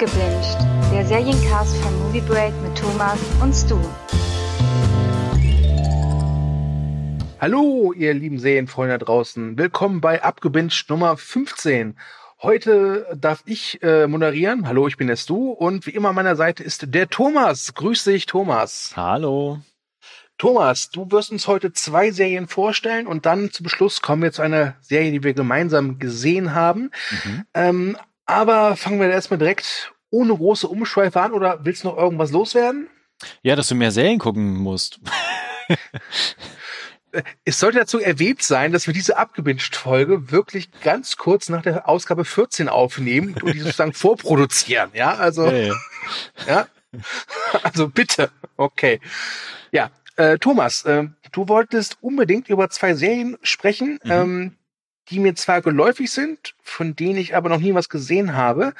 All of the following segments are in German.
Abgebinged, der Seriencast von Movie Break mit Thomas und Stu. Hallo, ihr lieben Serienfreunde da draußen. Willkommen bei Abgebinged Nummer 15. Heute darf ich äh, moderieren. Hallo, ich bin der Stu und wie immer an meiner Seite ist der Thomas. Grüß dich, Thomas. Hallo. Thomas, du wirst uns heute zwei Serien vorstellen und dann zum Schluss kommen wir zu einer Serie, die wir gemeinsam gesehen haben. Mhm. Ähm, aber fangen wir erstmal direkt ohne große Umschweife an oder willst du noch irgendwas loswerden? Ja, dass du mehr Serien gucken musst. es sollte dazu erwähnt sein, dass wir diese Abgebinscht-Folge wirklich ganz kurz nach der Ausgabe 14 aufnehmen und die sozusagen vorproduzieren. Ja, also, ja, ja. ja, also bitte. Okay. Ja, äh, Thomas, äh, du wolltest unbedingt über zwei Serien sprechen, mhm. ähm, die mir zwar geläufig sind, von denen ich aber noch nie was gesehen habe,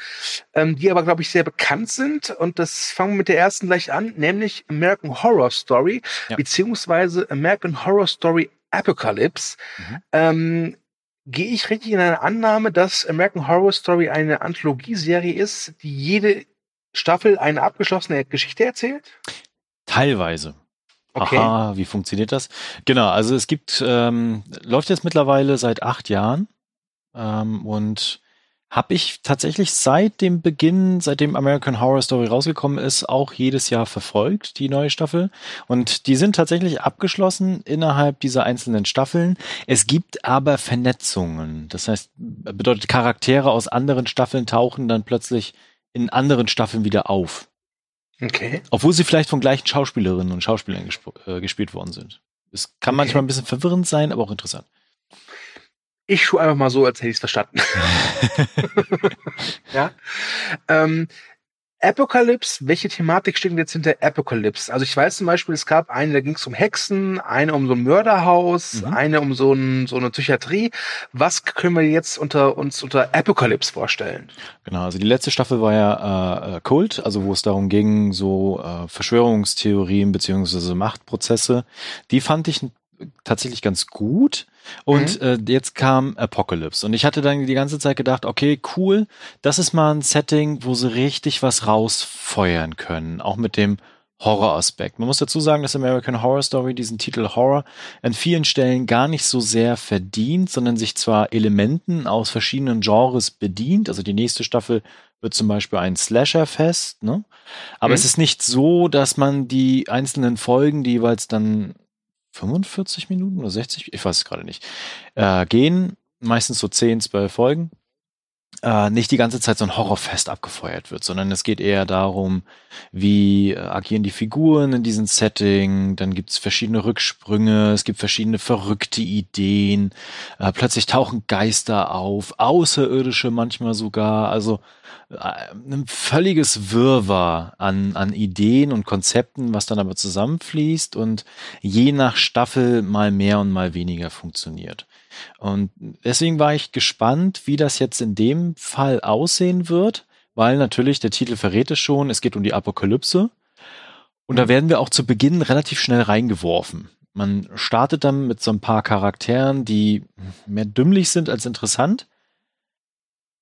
ähm, die aber, glaube ich, sehr bekannt sind. Und das fangen wir mit der ersten gleich an, nämlich American Horror Story, ja. beziehungsweise American Horror Story Apocalypse. Mhm. Ähm, Gehe ich richtig in eine Annahme, dass American Horror Story eine Anthologieserie ist, die jede Staffel eine abgeschlossene Geschichte erzählt? Teilweise. Okay. Aha, wie funktioniert das? Genau, also es gibt, ähm, läuft jetzt mittlerweile seit acht Jahren ähm, und habe ich tatsächlich seit dem Beginn, seitdem American Horror Story rausgekommen ist, auch jedes Jahr verfolgt, die neue Staffel. Und die sind tatsächlich abgeschlossen innerhalb dieser einzelnen Staffeln. Es gibt aber Vernetzungen. Das heißt, bedeutet, Charaktere aus anderen Staffeln tauchen dann plötzlich in anderen Staffeln wieder auf. Okay. Obwohl sie vielleicht von gleichen Schauspielerinnen und Schauspielern gesp äh, gespielt worden sind. Es kann okay. manchmal ein bisschen verwirrend sein, aber auch interessant. Ich schaue einfach mal so, als hätte ich es verstanden. ja. Ähm, Apocalypse, welche Thematik steht jetzt hinter Apocalypse? Also ich weiß zum Beispiel, es gab eine, da ging es um Hexen, eine um so ein Mörderhaus, mhm. eine um so, ein, so eine Psychiatrie. Was können wir jetzt unter uns unter Apocalypse vorstellen? Genau, also die letzte Staffel war ja äh, Kult, also wo es darum ging, so äh, Verschwörungstheorien beziehungsweise Machtprozesse. Die fand ich tatsächlich ganz gut. Und mhm. äh, jetzt kam Apocalypse. Und ich hatte dann die ganze Zeit gedacht, okay, cool, das ist mal ein Setting, wo sie richtig was rausfeuern können. Auch mit dem Horroraspekt. Man muss dazu sagen, dass American Horror Story diesen Titel Horror an vielen Stellen gar nicht so sehr verdient, sondern sich zwar Elementen aus verschiedenen Genres bedient. Also die nächste Staffel wird zum Beispiel ein Slasher-Fest, ne? Aber mhm. es ist nicht so, dass man die einzelnen Folgen, die jeweils dann 45 Minuten oder 60, ich weiß es gerade nicht, äh, gehen, meistens so 10, 12 Folgen, äh, nicht die ganze Zeit so ein Horrorfest abgefeuert wird, sondern es geht eher darum, wie äh, agieren die Figuren in diesem Setting, dann gibt es verschiedene Rücksprünge, es gibt verschiedene verrückte Ideen, äh, plötzlich tauchen Geister auf, Außerirdische manchmal sogar, also äh, ein völliges Wirrwarr an, an Ideen und Konzepten, was dann aber zusammenfließt und je nach Staffel mal mehr und mal weniger funktioniert. Und deswegen war ich gespannt, wie das jetzt in dem Fall aussehen wird, weil natürlich der Titel verrät es schon, es geht um die Apokalypse. Und da werden wir auch zu Beginn relativ schnell reingeworfen. Man startet dann mit so ein paar Charakteren, die mehr dümmlich sind als interessant.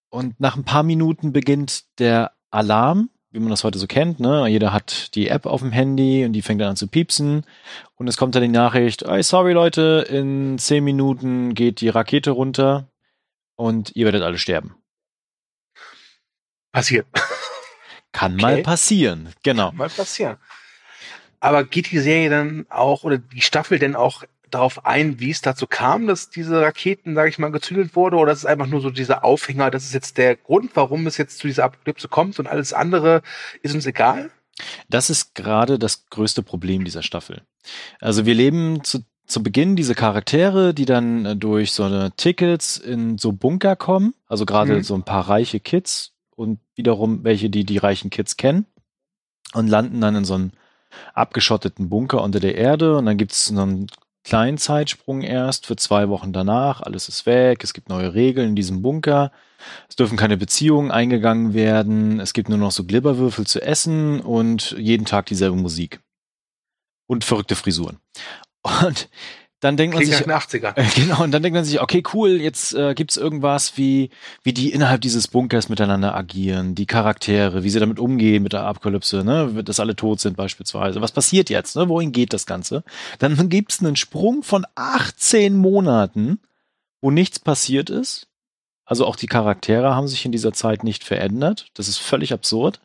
Und nach ein paar Minuten beginnt der Alarm wie man das heute so kennt. Ne? Jeder hat die App auf dem Handy und die fängt dann an zu piepsen. Und es kommt dann die Nachricht, hey, sorry Leute, in zehn Minuten geht die Rakete runter und ihr werdet alle sterben. Passiert. Kann okay. mal passieren, genau. Kann mal passieren. Aber geht die Serie dann auch oder die Staffel denn auch darauf ein, wie es dazu kam, dass diese Raketen, sage ich mal, gezündet wurde, oder ist es einfach nur so dieser Aufhänger, das ist jetzt der Grund, warum es jetzt zu dieser Apokalypse kommt und alles andere ist uns egal? Das ist gerade das größte Problem dieser Staffel. Also wir leben zu, zu Beginn diese Charaktere, die dann äh, durch so eine Tickets in so Bunker kommen, also gerade mhm. so ein paar reiche Kids und wiederum welche, die die reichen Kids kennen und landen dann in so einem abgeschotteten Bunker unter der Erde und dann gibt es so einen kleinen Zeitsprung erst für zwei Wochen danach. Alles ist weg. Es gibt neue Regeln in diesem Bunker. Es dürfen keine Beziehungen eingegangen werden. Es gibt nur noch so Glibberwürfel zu essen und jeden Tag dieselbe Musik. Und verrückte Frisuren. Und dann denkt man sich, nach den 80er. äh, genau, und dann denkt man sich, okay, cool, jetzt äh, gibt's irgendwas, wie wie die innerhalb dieses Bunkers miteinander agieren, die Charaktere, wie sie damit umgehen mit der Apokalypse, ne, dass alle tot sind beispielsweise. Was passiert jetzt, ne? Wohin geht das Ganze? Dann gibt's einen Sprung von 18 Monaten, wo nichts passiert ist. Also auch die Charaktere haben sich in dieser Zeit nicht verändert. Das ist völlig absurd.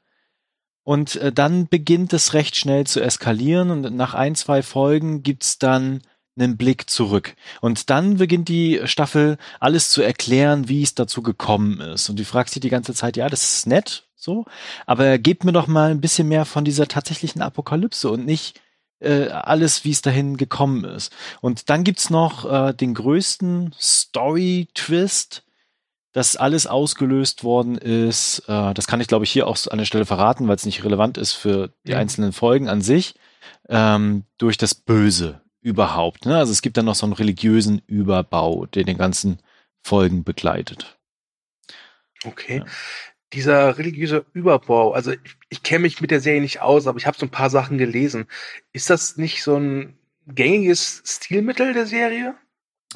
Und äh, dann beginnt es recht schnell zu eskalieren und nach ein, zwei Folgen gibt's dann einen Blick zurück. Und dann beginnt die Staffel alles zu erklären, wie es dazu gekommen ist. Und du fragst dich die ganze Zeit, ja, das ist nett, so, aber gebt mir doch mal ein bisschen mehr von dieser tatsächlichen Apokalypse und nicht äh, alles, wie es dahin gekommen ist. Und dann gibt's noch äh, den größten Story-Twist, dass alles ausgelöst worden ist. Äh, das kann ich, glaube ich, hier auch an der Stelle verraten, weil es nicht relevant ist für die Ja. einzelnen Folgen an sich. Ähm, durch das Böse überhaupt. Ne? Also es gibt dann noch so einen religiösen Überbau, der den ganzen Folgen begleitet. Okay. Ja. Dieser religiöse Überbau, also ich, ich kenne mich mit der Serie nicht aus, aber ich habe so ein paar Sachen gelesen. Ist das nicht so ein gängiges Stilmittel der Serie?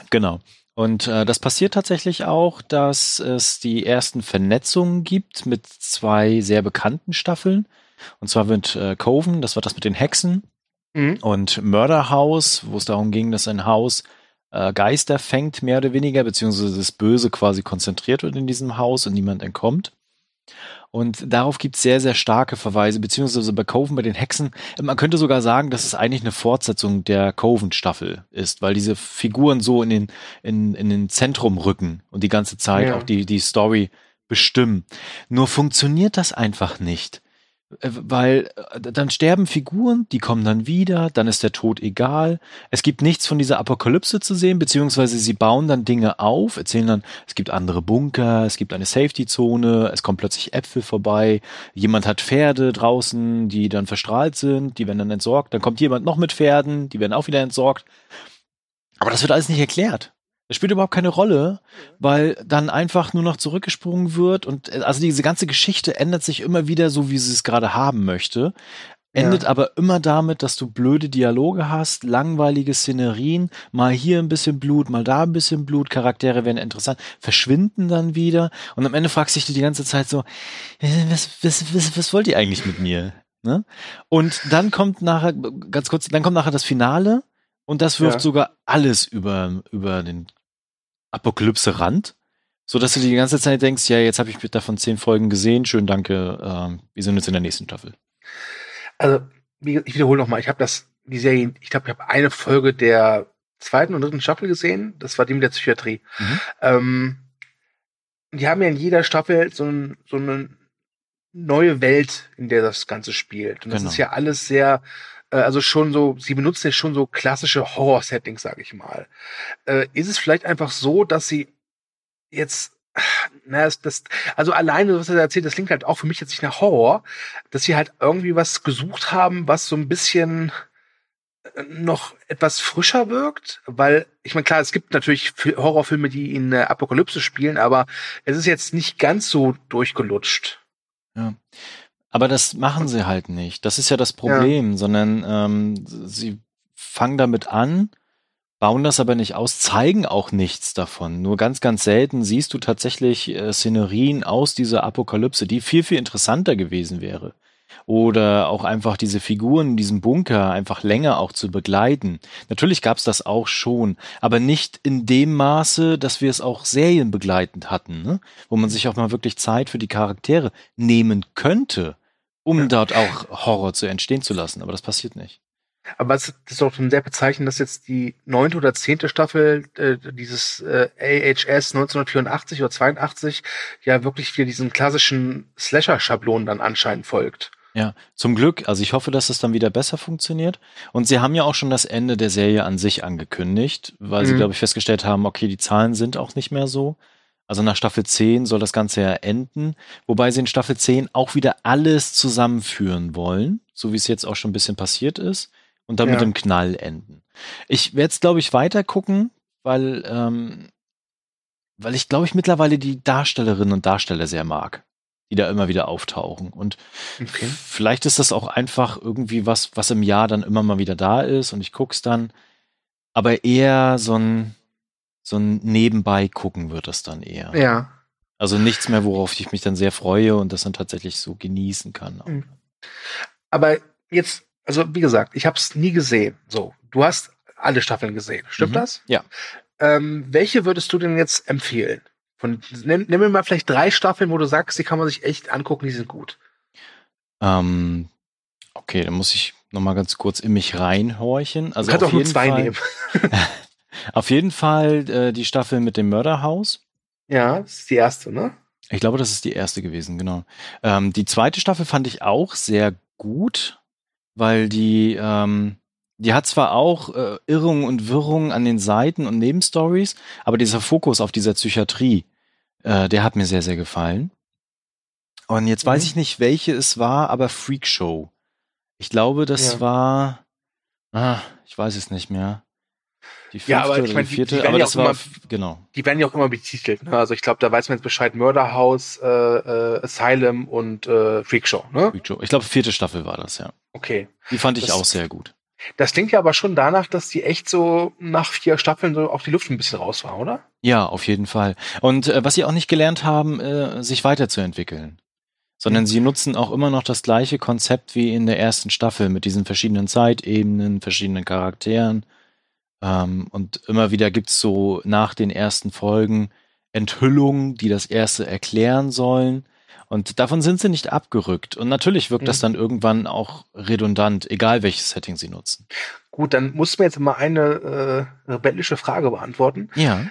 Genau. Und äh, das passiert tatsächlich auch, dass es die ersten Vernetzungen gibt mit zwei sehr bekannten Staffeln. Und zwar mit äh, Coven, das war das mit den Hexen, Mhm. und Murder House, wo es darum ging, dass ein Haus äh, Geister fängt, mehr oder weniger, beziehungsweise das Böse quasi konzentriert wird in diesem Haus und niemand entkommt. Und darauf gibt es sehr, sehr starke Verweise, beziehungsweise bei Coven, bei den Hexen, man könnte sogar sagen, dass es eigentlich eine Fortsetzung der Coven-Staffel ist, weil diese Figuren so in den, in, in den Zentrum rücken und die ganze Zeit Ja. auch die, die Story bestimmen. Nur funktioniert das einfach nicht. Äh, Weil äh, dann sterben Figuren, die kommen dann wieder, dann ist der Tod egal. Es gibt nichts von dieser Apokalypse zu sehen, beziehungsweise sie bauen dann Dinge auf, erzählen dann, es gibt andere Bunker, es gibt eine Safety-Zone, es kommen plötzlich Äpfel vorbei, jemand hat Pferde draußen, die dann verstrahlt sind, die werden dann entsorgt, dann kommt jemand noch mit Pferden, die werden auch wieder entsorgt. Aber das wird alles nicht erklärt. Das spielt überhaupt keine Rolle, weil dann einfach nur noch zurückgesprungen wird und äh, also diese ganze Geschichte ändert sich immer wieder so, wie sie es gerade haben möchte. Endet Ja. aber immer damit, dass du blöde Dialoge hast, langweilige Szenerien, mal hier ein bisschen Blut, mal da ein bisschen Blut, Charaktere werden interessant, verschwinden dann wieder und am Ende fragst du dich die ganze Zeit so, was, was, was, was wollt ihr eigentlich mit mir? Ne? Und dann kommt nachher, ganz kurz, dann kommt nachher das Finale und das wirft Ja. sogar alles über, über den Apokalypse-Rand, so dass du die ganze Zeit denkst, ja, jetzt habe ich davon zehn Folgen gesehen, schön, danke, ähm, wir sind jetzt in der nächsten Staffel. Also, ich wiederhole nochmal, ich habe das, die Serie, ich glaube, ich habe eine Folge der zweiten und dritten Staffel gesehen. Das war die mit der Psychiatrie. Mhm. Ähm, die haben ja in jeder Staffel so, ein, so eine neue Welt, in der das Ganze spielt. Und das Genau. ist ja alles sehr, äh, also schon so, sie benutzen ja schon so klassische Horror-Settings, sage ich mal. Äh, ist es vielleicht einfach so, dass sie jetzt na, das, das, also alleine, was er erzählt, das klingt halt auch für mich jetzt nicht nach Horror, dass sie halt irgendwie was gesucht haben, was so ein bisschen äh, noch etwas frischer wirkt, weil ich meine klar, es gibt natürlich Fi- Horrorfilme, die in der Apokalypse spielen, aber es ist jetzt nicht ganz so durchgelutscht. Aber das machen sie halt nicht. Das ist ja das Problem, sondern ähm, sie fangen damit an, bauen das aber nicht aus, zeigen auch nichts davon. Nur ganz, ganz selten siehst du tatsächlich äh, Szenerien aus dieser Apokalypse, die viel, viel interessanter gewesen wäre. Oder auch einfach diese Figuren in diesem Bunker einfach länger auch zu begleiten. Natürlich gab's das auch schon, aber nicht in dem Maße, dass wir es auch serienbegleitend hatten, ne? wo man sich auch mal wirklich Zeit für die Charaktere nehmen könnte, um Ja. dort auch Horror zu entstehen zu lassen. Aber das passiert nicht. Aber es ist doch schon sehr bezeichnend, dass jetzt die neunte oder zehnte Staffel äh, dieses äh, AHS 1984 oder 82 ja wirklich wieder diesen klassischen Slasher-Schablonen dann anscheinend folgt. Ja, zum Glück. Also ich hoffe, dass es dann wieder besser funktioniert. Und sie haben ja auch schon das Ende der Serie an sich angekündigt, weil sie, Mhm. glaube ich, festgestellt haben, okay, die Zahlen sind auch nicht mehr so. Also nach Staffel 10 soll das Ganze ja enden, wobei sie in Staffel 10 auch wieder alles zusammenführen wollen, so wie es jetzt auch schon ein bisschen passiert ist, und dann mit Ja. dem Knall enden. Ich werde es, glaube ich, weiter gucken, weil, ähm, weil ich, glaube ich, mittlerweile die Darstellerinnen und Darsteller sehr mag, die da immer wieder auftauchen. Und Okay. Vielleicht ist das auch einfach irgendwie was, was im Jahr dann immer mal wieder da ist und ich guck's dann. aber eher so ein, so ein Nebenbei gucken wird das dann eher. Ja. Also nichts mehr, worauf ich mich dann sehr freue und das dann tatsächlich so genießen kann. Mhm. Aber jetzt, also wie gesagt, ich habe es nie gesehen. So, du hast alle Staffeln gesehen, stimmt Mhm. das? Ja. Ähm, welche würdest du denn jetzt empfehlen? Von, nenn, nenn mir mal vielleicht drei Staffeln, wo du sagst, die kann man sich echt angucken, die sind gut. Ähm, okay, dann muss ich noch mal ganz kurz in mich reinhorchen. Also du kannst auf auch nur zwei Fall, nehmen. Auf jeden Fall äh, die Staffel mit dem Mörderhaus. Ja, das ist die erste, ne? Ich glaube, das ist die erste gewesen, genau. Ähm, die zweite Staffel fand ich auch sehr gut, weil die, ähm, die hat zwar auch äh, Irrungen und Wirrungen an den Seiten und Nebenstories, aber dieser Fokus auf dieser Psychiatrie, äh, der hat mir sehr, sehr gefallen. Und jetzt weiß Mhm. ich nicht, welche es war, aber Freak Show. Ich glaube, das Ja. war, ah, ich weiß es nicht mehr. Die fünfte Ja, aber ich meine, die die- vierte, die werden aber ja das auch war, immer- genau. Die werden ja auch immer betitelt. Ne? Also ich glaube, da weiß man jetzt Bescheid. Mörderhaus, äh, äh, Asylum und äh, Freakshow. Ne? Freak Show. Ich glaube, vierte Staffel war das, ja. Okay. Die fand ich Das- auch sehr gut. Das klingt ja aber schon danach, dass die echt so nach vier Staffeln so auf die Luft ein bisschen raus war, oder? Ja, auf jeden Fall. Und äh, was sie auch nicht gelernt haben, äh, sich weiterzuentwickeln. Sondern Mhm. sie nutzen auch immer noch das gleiche Konzept wie in der ersten Staffel mit diesen verschiedenen Zeitebenen, verschiedenen Charakteren. Ähm, und immer wieder gibt's so nach den ersten Folgen Enthüllungen, die das erste erklären sollen. Und davon sind sie nicht abgerückt. Und natürlich wirkt das Mhm. dann irgendwann auch redundant, egal welches Setting sie nutzen. Gut, dann musst du mir jetzt mal eine äh, rebellische Frage beantworten. Ja.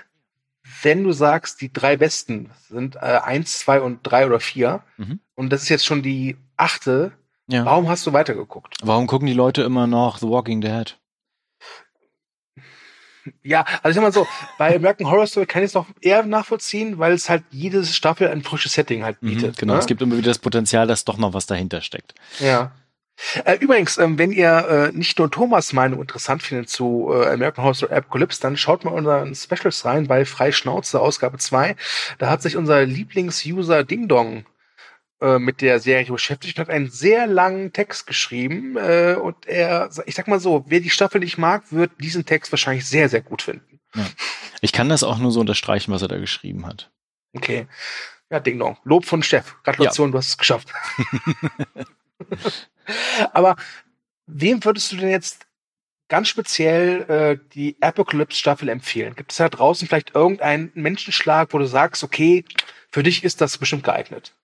Wenn du sagst, die drei besten sind äh, eins, zwei und drei oder vier, Mhm. und das ist jetzt schon die achte, ja. warum hast du weitergeguckt? Warum gucken die Leute immer noch The Walking Dead? Ja, also ich sag mal so, bei American Horror Story kann ich es noch eher nachvollziehen, weil es halt jede Staffel ein frisches Setting halt Mhm, bietet. genau, ne? es gibt immer wieder das Potenzial, dass doch noch was dahinter steckt. Ja. Äh, übrigens, ähm, wenn ihr äh, nicht nur Thomas Meinung interessant findet zu äh, American Horror Story Apocalypse, dann schaut mal unseren Specials rein bei Freischnauze, Ausgabe 2. Da hat sich unser Lieblings-User Ding Dong äh, mit der Serie beschäftigt und hat einen sehr langen Text geschrieben. Äh, und er, ich sag mal so, wer die Staffel nicht mag, wird diesen Text wahrscheinlich sehr, sehr gut finden. Ich kann das auch nur so unterstreichen, was er da geschrieben hat. Okay. Ja, Ding Dong. Lob von Steff. Gratulation, du hast es geschafft. Aber wem würdest du denn jetzt ganz speziell äh, die Apocalypse-Staffel empfehlen? Gibt es da draußen vielleicht irgendeinen Menschenschlag, wo du sagst, okay, für dich ist das bestimmt geeignet?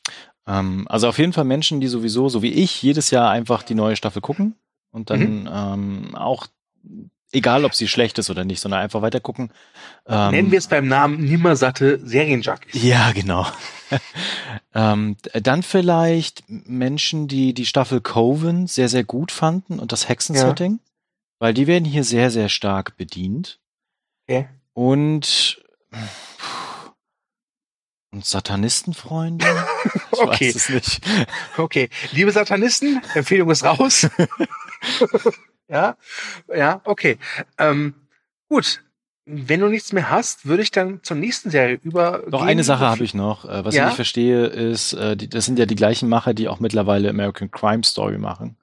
Ähm, also auf jeden Fall Menschen, die sowieso, so wie ich, jedes Jahr einfach die neue Staffel gucken und dann Mhm. ähm, auch, egal ob sie schlecht ist oder nicht, sondern einfach weiter gucken. Ähm, Nennen wir es beim Namen nimmersatte Serienjunkies. Ja, genau. ähm, dann vielleicht Menschen, die die Staffel Coven sehr, sehr gut fanden und das Hexensetting, weil die werden hier sehr, sehr stark bedient. Okay. Und Satanistenfreunde? Ich Okay. weiß es nicht. Okay, liebe Satanisten, Empfehlung ist raus. ja, ja, okay. Ähm, gut, wenn du nichts mehr hast, würde ich dann zur nächsten Serie über. Noch eine Sache habe ich noch. Äh, was Ja? ich nicht verstehe, ist, äh, das sind ja die gleichen Macher, die auch mittlerweile American Crime Story machen.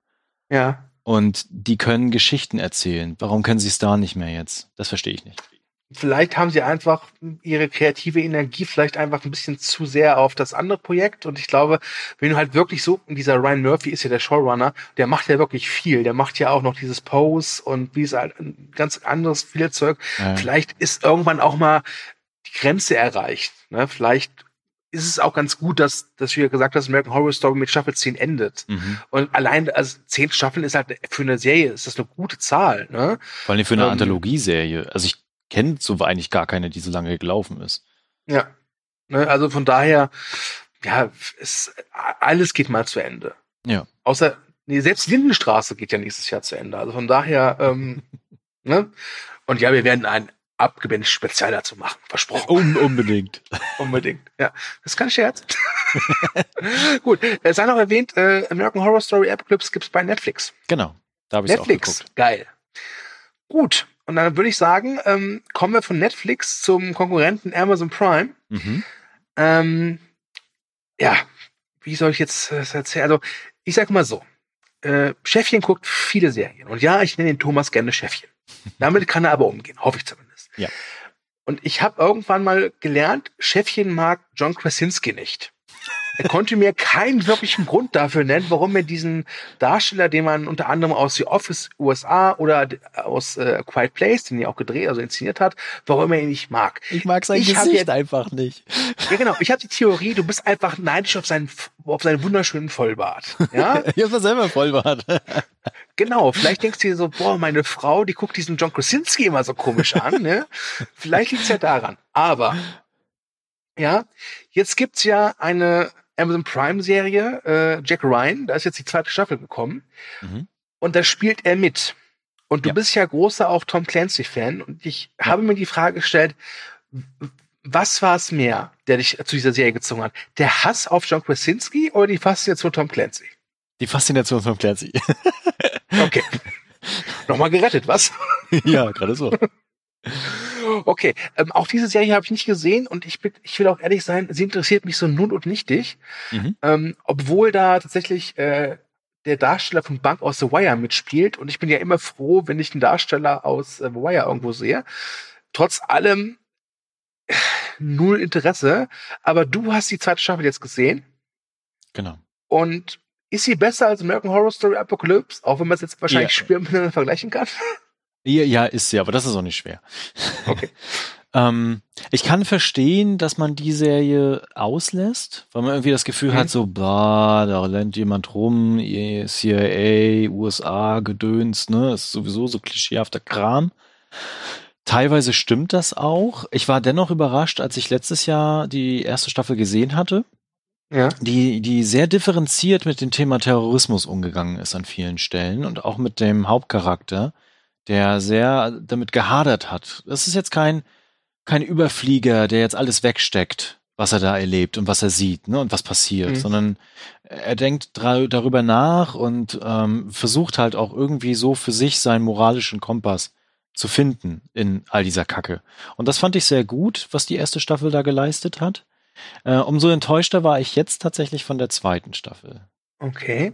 Ja, Und die können Geschichten erzählen. Warum können sie es da nicht mehr jetzt? Das verstehe ich nicht. Vielleicht haben sie einfach ihre kreative Energie vielleicht einfach ein bisschen zu sehr auf das andere Projekt. Und ich glaube, wenn du halt wirklich so, dieser Ryan Murphy ist ja der Showrunner, der macht ja wirklich viel. Der macht ja auch noch dieses Pose und wie es halt ein ganz anderes viel Zeug. Ja. Vielleicht ist irgendwann auch mal die Grenze erreicht. Ne? Vielleicht ist es auch ganz gut, dass, dass du ja gesagt hast, American Horror Story mit Staffel 10 endet. Mhm. Und allein, also zehn Staffeln ist halt für eine Serie, ist das eine gute Zahl, ne? Vor allem für eine Ähm, Anthologieserie. Also ich kenne so eigentlich gar keine, die so lange gelaufen ist. Ja. Ne? Also von daher, ja, es, alles geht mal zu Ende. Ja. Außer, nee, selbst Lindenstraße geht ja nächstes Jahr zu Ende. Also von daher, ähm, ne? Und ja, wir werden ein abgebendet Spezial dazu machen. Versprochen. Un unbedingt. Unbedingt. Ja. Das ist kein Scherz. Gut. Es sei noch erwähnt, äh, American Horror Story Apocalypse gibt's bei Netflix. Genau. Da habe ich auch Netflix. geguckt. Geil. Gut. Und dann würde ich sagen, ähm, kommen wir von Netflix zum Konkurrenten Amazon Prime. Mhm. Ähm, ja, wie soll ich jetzt das erzählen? Also, ich sag mal so. Äh, Chefchen guckt viele Serien. Und ja, ich nenne den Thomas gerne Chefchen. Damit kann er aber umgehen, hoffe ich zumindest. Ja. Und ich habe irgendwann mal gelernt, Chefchen mag John Krasinski nicht. Er konnte mir keinen wirklichen Grund dafür nennen, warum er diesen Darsteller, den man unter anderem aus The Office USA oder aus äh, Quiet Place, den er auch gedreht, also inszeniert hat, warum er ihn nicht mag. Ich mag sein ich Gesicht ja, einfach nicht. Ja, genau. Ich habe die Theorie, du bist einfach neidisch auf seinen, auf seinen wunderschönen Vollbart. Ja? ich habe selber Vollbart. genau. Vielleicht denkst du dir so, boah, meine Frau, die guckt diesen John Krasinski immer so komisch an. Ne? Vielleicht liegt's ja daran. Aber ja, jetzt gibt's ja eine Amazon Prime Serie, äh, Jack Ryan, da ist jetzt die zweite Staffel gekommen. Mhm. Und da spielt er mit. Und du ja. bist ja großer auch Tom Clancy-Fan. Und ich ja. habe mir die Frage gestellt, was war es mehr, der dich zu dieser Serie gezogen hat? Der Hass auf John Krasinski oder die Faszination Tom Clancy? Die Faszination Tom Clancy. okay. Nochmal gerettet, was? ja, gerade so. Okay, ähm, auch diese Serie habe ich nicht gesehen und ich, bin, ich will auch ehrlich sein, sie interessiert mich so nun und nichtig. Mhm. Ähm, obwohl da tatsächlich äh, der Darsteller von Bank aus The Wire mitspielt und ich bin ja immer froh, wenn ich einen Darsteller aus äh, The Wire irgendwo sehe. Trotz allem null Interesse, aber du hast die zweite Staffel jetzt gesehen. Genau. Und ist sie besser als American Horror Story Apocalypse, auch wenn man es jetzt wahrscheinlich ja. schwer miteinander vergleichen kann? Ja, ist sie, aber das ist auch nicht schwer. Okay. ähm, ich kann verstehen, dass man die Serie auslässt, weil man irgendwie das Gefühl mhm. hat, so, bah, da rennt jemand rum, CIA, USA, Gedöns, ne, ist sowieso so klischeehafter Kram. Teilweise stimmt das auch. Ich war dennoch überrascht, als ich letztes Jahr die erste Staffel gesehen hatte. Ja. Die, die sehr differenziert mit dem Thema Terrorismus umgegangen ist an vielen Stellen und auch mit dem Hauptcharakter der sehr damit gehadert hat. Das ist jetzt kein, kein Überflieger, der jetzt alles wegsteckt, was er da erlebt und was er sieht ne, und was passiert, mhm. sondern er denkt darüber nach und ähm, versucht halt auch irgendwie so für sich seinen moralischen Kompass zu finden in all dieser Kacke. Und das fand ich sehr gut, was die erste Staffel da geleistet hat. Äh, umso enttäuschter war ich jetzt tatsächlich von der zweiten Staffel. Okay.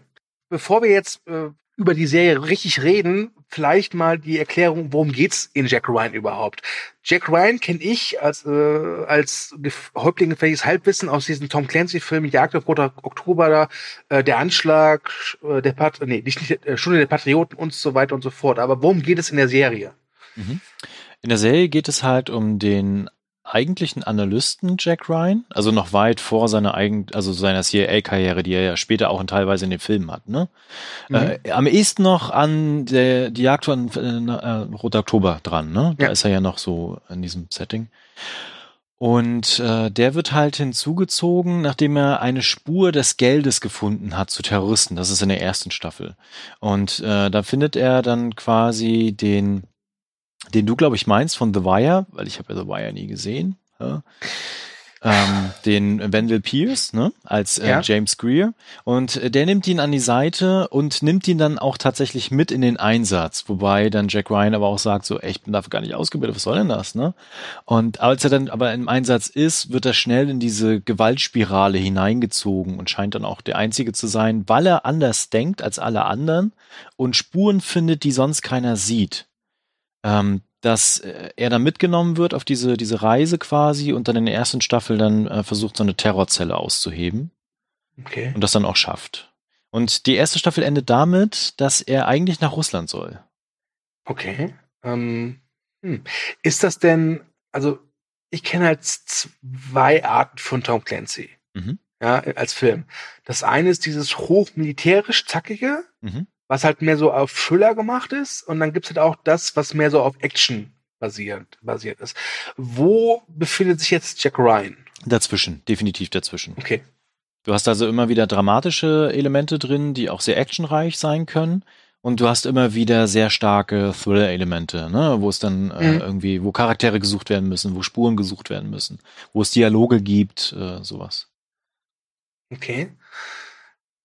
Bevor wir jetzt äh, über die Serie richtig reden, vielleicht mal die Erklärung, worum geht's in Jack Ryan überhaupt. Jack Ryan kenne ich als, äh, als Häuptling gefährliches Halbwissen aus diesem Tom Clancy-Film Jagd auf Roter Oktober, da, äh, der Anschlag, äh, der Pat nee, nicht, nicht äh, Stunde der Patrioten und so weiter und so fort. Aber worum geht es in der Serie? Mhm. In der Serie geht es halt um den eigentlichen Analysten Jack Ryan, also noch weit vor seiner eigen, also seiner CIA-Karriere, die er ja später auch in, teilweise in den Filmen hat, ne? Mhm. Äh, am ehesten noch an der die Jagd von äh, äh, Roter Oktober dran, ne? Da ja. ist er ja noch so in diesem Setting. Und äh, der wird halt hinzugezogen, nachdem er eine Spur des Geldes gefunden hat zu Terroristen. Das ist in der ersten Staffel. Und äh, da findet er dann quasi den den du, glaube ich, meinst von The Wire, weil ich habe ja The Wire nie gesehen. Ja. Ähm, den Wendell Pierce, ne, als äh, ja. James Greer. Und äh, der nimmt ihn an die Seite und nimmt ihn dann auch tatsächlich mit in den Einsatz. Wobei dann Jack Ryan aber auch sagt so, ey, ich bin dafür gar nicht ausgebildet, was soll denn das, ne? Und als er dann aber im Einsatz ist, wird er schnell in diese Gewaltspirale hineingezogen und scheint dann auch der Einzige zu sein, weil er anders denkt als alle anderen und Spuren findet, die sonst keiner sieht ähm, dass äh, er dann mitgenommen wird auf diese, diese Reise quasi und dann in der ersten Staffel dann äh, versucht, so eine Terrorzelle auszuheben. Okay. Und das dann auch schafft. Und die erste Staffel endet damit, dass er eigentlich nach Russland soll. Okay. Ähm, hm. Ist das denn, also ich kenne halt zwei Arten von Tom Clancy. Mhm. Ja, als Film. Das eine ist dieses hochmilitärisch zackige. Mhm was halt mehr so auf Füller gemacht ist. Und dann gibt's halt auch das, was mehr so auf Action basiert, basiert ist. Wo befindet sich jetzt Jack Ryan? Dazwischen, definitiv dazwischen. Okay. Du hast also immer wieder dramatische Elemente drin, die auch sehr actionreich sein können. Und du hast immer wieder sehr starke Thriller-Elemente, ne? wo es dann äh, mhm. irgendwie, wo Charaktere gesucht werden müssen, wo Spuren gesucht werden müssen, wo es Dialoge gibt, äh, sowas. Okay.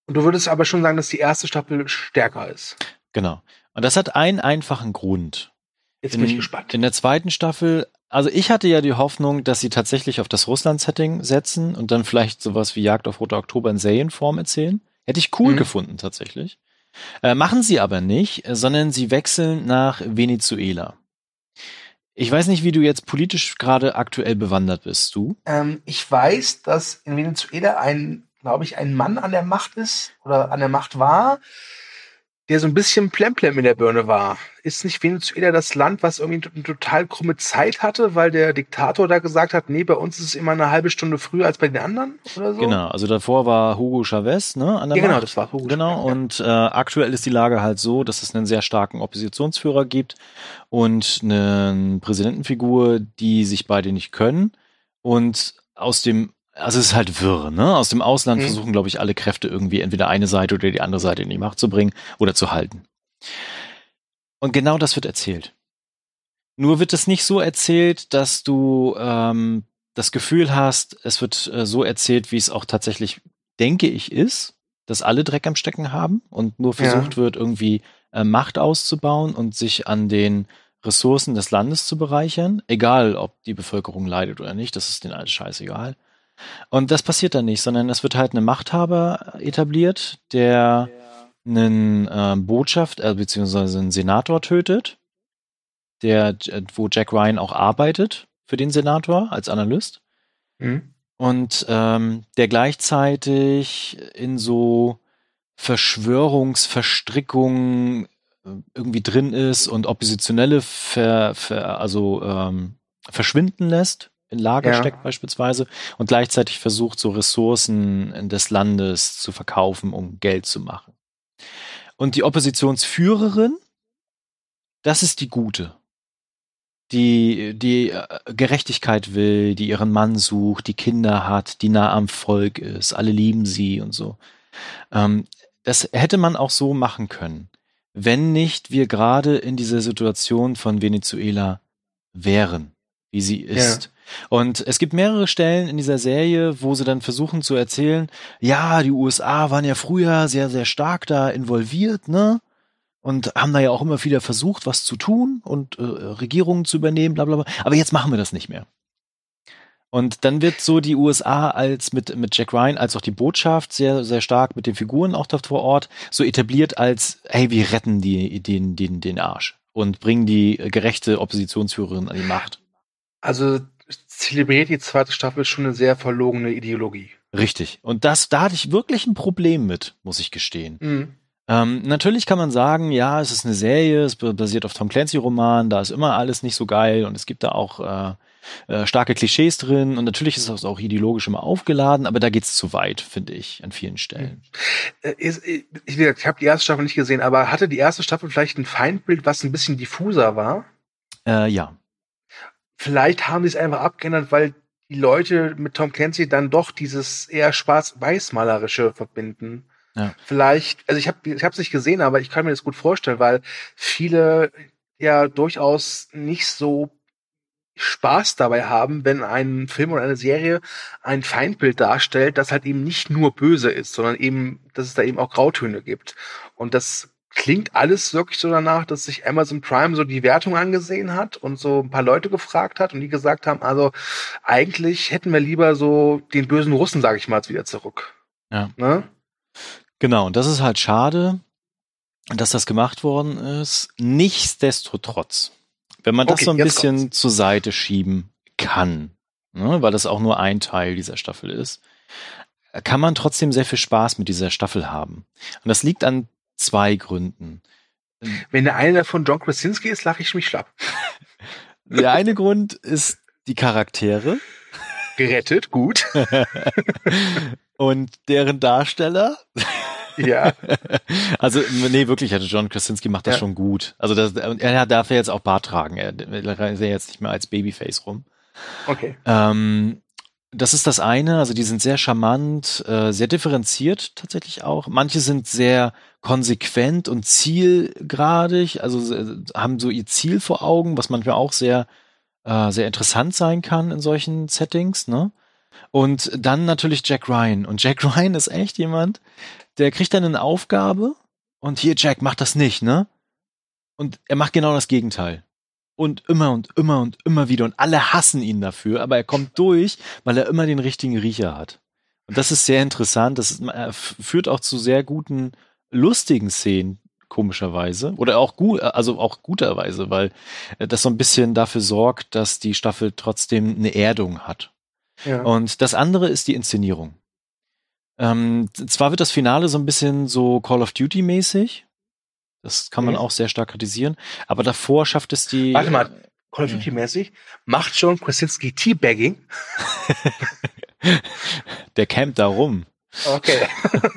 Und du würdest aber schon sagen, dass die erste Staffel stärker ist. Genau. Und das hat einen einfachen Grund. Jetzt bin in, ich gespannt. In der zweiten Staffel, also ich hatte ja die Hoffnung, dass sie tatsächlich auf das Russland-Setting setzen und dann vielleicht sowas wie Jagd auf Roter Oktober in Serienform erzählen. Hätte ich cool mhm. gefunden, tatsächlich. Äh, machen sie aber nicht, sondern sie wechseln nach Venezuela. Ich weiß nicht, wie du jetzt politisch gerade aktuell bewandert bist, du? Ähm, ich weiß, dass in Venezuela ein, glaube ich, ein Mann an der Macht ist oder an der Macht war, der so ein bisschen plemplem in der Birne war. Ist nicht Venezuela das Land, was irgendwie eine total krumme Zeit hatte, weil der Diktator da gesagt hat, nee, bei uns ist es immer eine halbe Stunde früher als bei den anderen oder so? Genau, also davor war Hugo Chavez, ne, an der ja, genau, Macht. genau, das war Hugo Genau, Chavez, und äh, aktuell ist die Lage halt so, dass es einen sehr starken Oppositionsführer gibt und eine Präsidentenfigur, die sich beide nicht können und aus dem also es ist halt wirr, ne? Aus dem Ausland mhm. versuchen, glaube ich, alle Kräfte irgendwie entweder eine Seite oder die andere Seite in die Macht zu bringen oder zu halten. Und genau das wird erzählt. Nur wird es nicht so erzählt, dass du ähm, das Gefühl hast, es wird äh, so erzählt, wie es auch tatsächlich, denke ich, ist, dass alle Dreck am Stecken haben und nur versucht ja. wird, irgendwie äh, Macht auszubauen und sich an den Ressourcen des Landes zu bereichern, egal ob die Bevölkerung leidet oder nicht, das ist denen alles scheißegal. Und das passiert dann nicht, sondern es wird halt eine Machthaber etabliert, der einen äh, Botschaft, äh, beziehungsweise einen Senator tötet, der, äh, wo Jack Ryan auch arbeitet für den Senator als Analyst. Mhm. Und ähm, der gleichzeitig in so Verschwörungsverstrickungen äh, irgendwie drin ist und Oppositionelle ver, ver, also ähm, verschwinden lässt in Lager ja. steckt beispielsweise und gleichzeitig versucht, so Ressourcen des Landes zu verkaufen, um Geld zu machen. Und die Oppositionsführerin, das ist die gute, die die äh, Gerechtigkeit will, die ihren Mann sucht, die Kinder hat, die nah am Volk ist, alle lieben sie und so. Ähm, das hätte man auch so machen können, wenn nicht wir gerade in dieser Situation von Venezuela wären, wie sie ist. Ja. Und es gibt mehrere Stellen in dieser Serie, wo sie dann versuchen zu erzählen, ja, die USA waren ja früher sehr, sehr stark da involviert, ne? Und haben da ja auch immer wieder versucht, was zu tun und äh, Regierungen zu übernehmen, bla bla bla. Aber jetzt machen wir das nicht mehr. Und dann wird so die USA als mit, mit Jack Ryan als auch die Botschaft sehr, sehr stark mit den Figuren auch dort vor Ort so etabliert als, hey, wir retten die, den, den, den Arsch und bringen die gerechte Oppositionsführerin an die Macht. Also zelebriert die zweite Staffel schon eine sehr verlogene Ideologie. Richtig. Und das, da hatte ich wirklich ein Problem mit, muss ich gestehen. Mhm. Ähm, natürlich kann man sagen, ja, es ist eine Serie, es basiert auf Tom Clancy-Roman, da ist immer alles nicht so geil und es gibt da auch äh, äh, starke Klischees drin und natürlich ist es auch ideologisch immer aufgeladen, aber da geht's zu weit, finde ich, an vielen Stellen. Mhm. Ich, ich, ich habe die erste Staffel nicht gesehen, aber hatte die erste Staffel vielleicht ein Feindbild, was ein bisschen diffuser war? Äh, ja. Vielleicht haben sie es einfach abgeändert, weil die Leute mit Tom Clancy dann doch dieses eher schwarz-weiß-malerische verbinden. Ja. Vielleicht, also ich habe ich es nicht gesehen, aber ich kann mir das gut vorstellen, weil viele ja durchaus nicht so Spaß dabei haben, wenn ein Film oder eine Serie ein Feindbild darstellt, das halt eben nicht nur böse ist, sondern eben, dass es da eben auch Grautöne gibt. Und das klingt alles wirklich so danach, dass sich Amazon Prime so die Wertung angesehen hat und so ein paar Leute gefragt hat und die gesagt haben, also eigentlich hätten wir lieber so den bösen Russen, sage ich mal, wieder zurück. Ja. Ne? Genau, und das ist halt schade, dass das gemacht worden ist. Nichtsdestotrotz, wenn man das okay, so ein bisschen kommt's. zur Seite schieben kann, ne, weil das auch nur ein Teil dieser Staffel ist, kann man trotzdem sehr viel Spaß mit dieser Staffel haben. Und das liegt an zwei Gründen. Wenn der eine davon John Krasinski ist, lache ich mich schlapp. Der eine Grund ist die Charaktere. Gerettet, gut. Und deren Darsteller. Ja. Also, nee, wirklich, also John Krasinski macht das ja. schon gut. Also, das, er darf ja jetzt auch Bart tragen. Er, er ist ja jetzt nicht mehr als Babyface rum. Okay. Ähm, das ist das eine, also die sind sehr charmant, äh, sehr differenziert tatsächlich auch. Manche sind sehr konsequent und zielgradig, also äh, haben so ihr Ziel vor Augen, was manchmal auch sehr, äh, sehr interessant sein kann in solchen Settings, ne? Und dann natürlich Jack Ryan. Und Jack Ryan ist echt jemand, der kriegt dann eine Aufgabe und hier, Jack, mach das nicht, ne? Und er macht genau das Gegenteil und immer und immer und immer wieder und alle hassen ihn dafür, aber er kommt durch, weil er immer den richtigen Riecher hat. Und das ist sehr interessant. Das ist, führt auch zu sehr guten lustigen Szenen komischerweise oder auch gut, also auch guterweise, weil das so ein bisschen dafür sorgt, dass die Staffel trotzdem eine Erdung hat. Ja. Und das andere ist die Inszenierung. Ähm, zwar wird das Finale so ein bisschen so Call of Duty mäßig. Das kann man mhm. auch sehr stark kritisieren. Aber davor schafft es die. Warte mal, Call of Duty mäßig? Macht John Krasinski Teabagging? Der campt da rum. Okay.